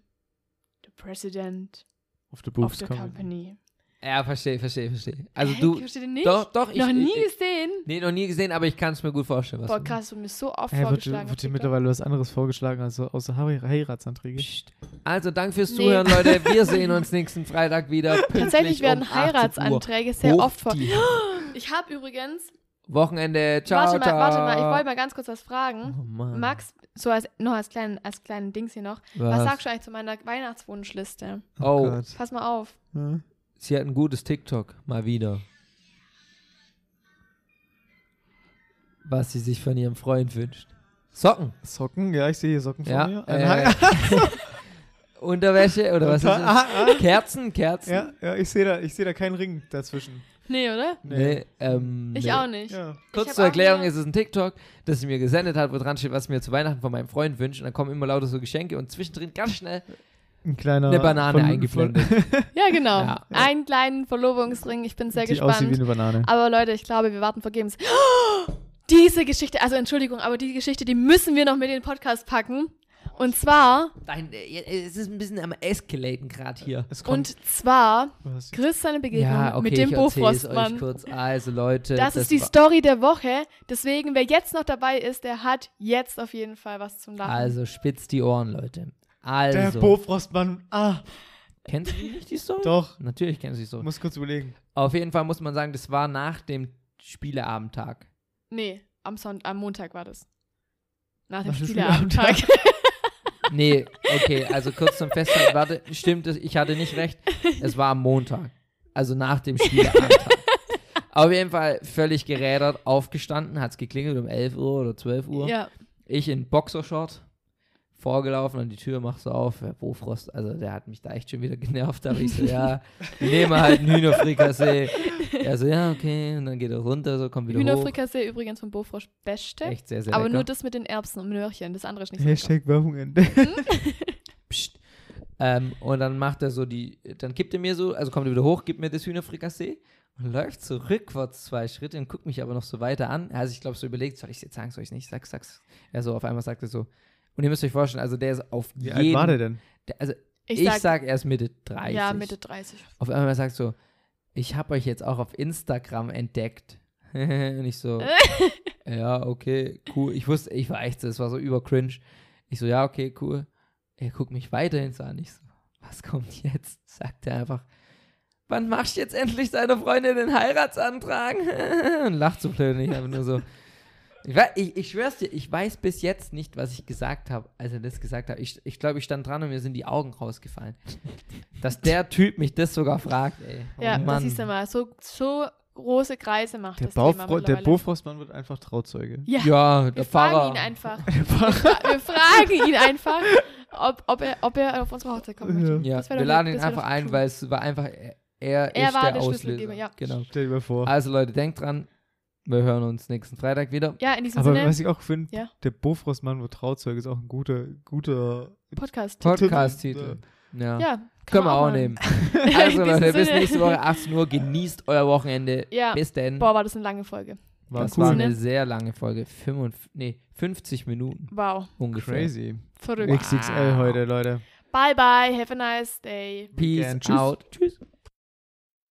the president Of the of the company. company. Ja, verstehe, verstehe, verstehe. Also Hä, du, Versteht ihr nicht? doch, doch, ich, Noch nie ich, gesehen? Nee, noch nie gesehen, aber ich kann es mir gut vorstellen. Was Boah, du krass, wird mir so oft wird, vorgeschlagen. wird dir mittlerweile was anderes vorgeschlagen als so, außer Heir- Heiratsanträge? Psst. Also, danke fürs Nee. Zuhören, Leute. Wir sehen uns nächsten Freitag wieder. Tatsächlich werden um 18 Uhr. Heiratsanträge sehr Hoch oft vor. die- Ich habe übrigens. Wochenende, ciao, warte mal, ciao. warte mal, ich wollte mal ganz kurz was fragen. Oh Mann. Max, so als noch als kleinen, als kleinen Dings hier noch. Was, Was? sagst du eigentlich zu meiner Weihnachtswunschliste? Oh, Gott. Pass mal auf. Hm? sie hat ein gutes TikTok, mal wieder. Was sie sich von ihrem Freund wünscht. Socken. Socken? Ja, ich sehe hier Socken Ja, mir. äh, Unterwäsche oder was ist das? Ah, ah. Kerzen, Kerzen. Ja, ja, ich sehe da, ich seh da keinen Ring dazwischen. Nee, oder? Nee, ähm, Ich nee. auch nicht. Ja. Kurz zur Erklärung, nur- ist es ein TikTok, das sie mir gesendet hat, wo dran steht, was ich mir zu Weihnachten von meinem Freund wünsche. Und dann kommen immer lauter so Geschenke und zwischendrin ganz schnell Ein kleiner. eine Banane eingeblendet. Ja, genau. Ja. Einen kleinen Verlobungsring. Ich bin sehr Die aussieht wie gespannt. eine Banane. Aber Leute, ich glaube, wir warten vergebens. Diese Geschichte, also Entschuldigung, aber die Geschichte, die müssen wir noch mit in den Podcast packen. Und zwar, Nein, äh, es ist ein bisschen am Escalaten gerade hier. Es kommt. und zwar? Chris seine Begegnung Ja, okay, mit dem ich erzähl's euch Bofrostmann. kurz. Also Leute, Das, ist die war- Story der Woche. Deswegen, wer jetzt noch dabei ist, der hat jetzt auf jeden Fall was zum Lachen. Also spitzt die Ohren, Leute. Der Also, Bofrostmann. Ah, kennst du nicht die Story? doch. Natürlich kennst du die Story. Muss kurz überlegen. Auf jeden Fall muss man sagen, das war nach dem Spieleabendtag. Nee, am, Sonn am Montag war das. Nach dem Spieleabendtag. Nee, okay, also kurz zum Festhalten, warte, stimmt, es, ich hatte nicht recht. Es war am Montag. Also nach dem Spieleabendtag. Auf jeden Fall völlig gerädert, aufgestanden, hat es geklingelt um 11 Uhr oder 12 Uhr. ja. Ich in Boxershort vorgelaufen und die Tür macht so auf. Herr Bofrost, also der hat mich da echt schon wieder genervt. Aber ich so, ja, wir nehmen halt ein Hühnerfrikassee. Er so, ja, okay. Und dann geht er runter, so kommt wieder hoch. Hühnerfrikassee übrigens von Bofrosch Beste. Echt sehr, sehr aber lecker. nur das mit den Erbsen und Möhrchen. Das andere ist nicht so. Hashtag Werbung Ende. Psst. Ähm, und dann macht er so die, dann gibt er mir so, also kommt er wieder hoch, gibt mir das Hühnerfrikassee und läuft so rückwärts zwei Schritte und guckt mich aber noch so weiter an. Also ich glaube, so überlegt, soll ich es jetzt sagen, soll ich es nicht? Sag's, sag's. Er so auf einmal sagt er so, und ihr müsst euch vorstellen, also der ist auf Wie jeden, alt war der denn? der, also Ich, ich, sag, sag, er ist Mitte 30. ja, Mitte 30. Auf einmal sagt so, ich habe euch jetzt auch auf Instagram entdeckt. und ich so, ja, okay, cool. Ich wusste, ich war echt so, es war so über cringe. Ich so, ja, okay, cool. Er guckt mich weiterhin so an. Ich so, was kommt jetzt? Sagt er einfach, wann machst du jetzt endlich deiner Freundin den Heiratsantrag? und lacht so blöd. Und ich einfach nur so, ich, ich, ich schwör's dir, ich weiß bis jetzt nicht, was ich gesagt habe, als er das gesagt hat. Ich, ich glaube, ich stand dran und mir sind die Augen rausgefallen. Dass der Typ mich das sogar fragt, ey. Oh Ja, das Mann. siehst du mal. So, so große Kreise macht Der, das Thema Baufro der. Bofrostmann wird einfach Trauzeuge. Ja, Ja, wir der fragen Pfarrer. ihn einfach. Wir, fra wir fragen ihn einfach, ob, ob, er, ob er auf unsere Hochzeit kommen möchte. Ja, Das wir laden ihn das einfach ein, cool. weil es war einfach, er, er, ist war der, der Auslöser. Schlüsselgeber, ja. Genau. Stell dir mal vor. Also Leute, denkt dran, wir hören uns nächsten Freitag wieder. Ja, in diesem Aber Sinne, was ich auch finde, Ja. der Bofrostmann wird Trauzeuge ist auch ein guter, guter Podcast. Podcast-Titel. Ja. Ja, Können wir auch machen. nehmen. Also Leute, bis nächste Woche 18 Uhr. Genießt euer Wochenende. Ja. Bis denn. Boah, war das eine lange Folge. War das cool. war eine sehr lange Folge. 55, nee, 50 Minuten Wow, ungefähr. Crazy. verrückt. XXL heute, Leute. Bye bye, have a nice day. Peace. Tschüss. out. Tschüss.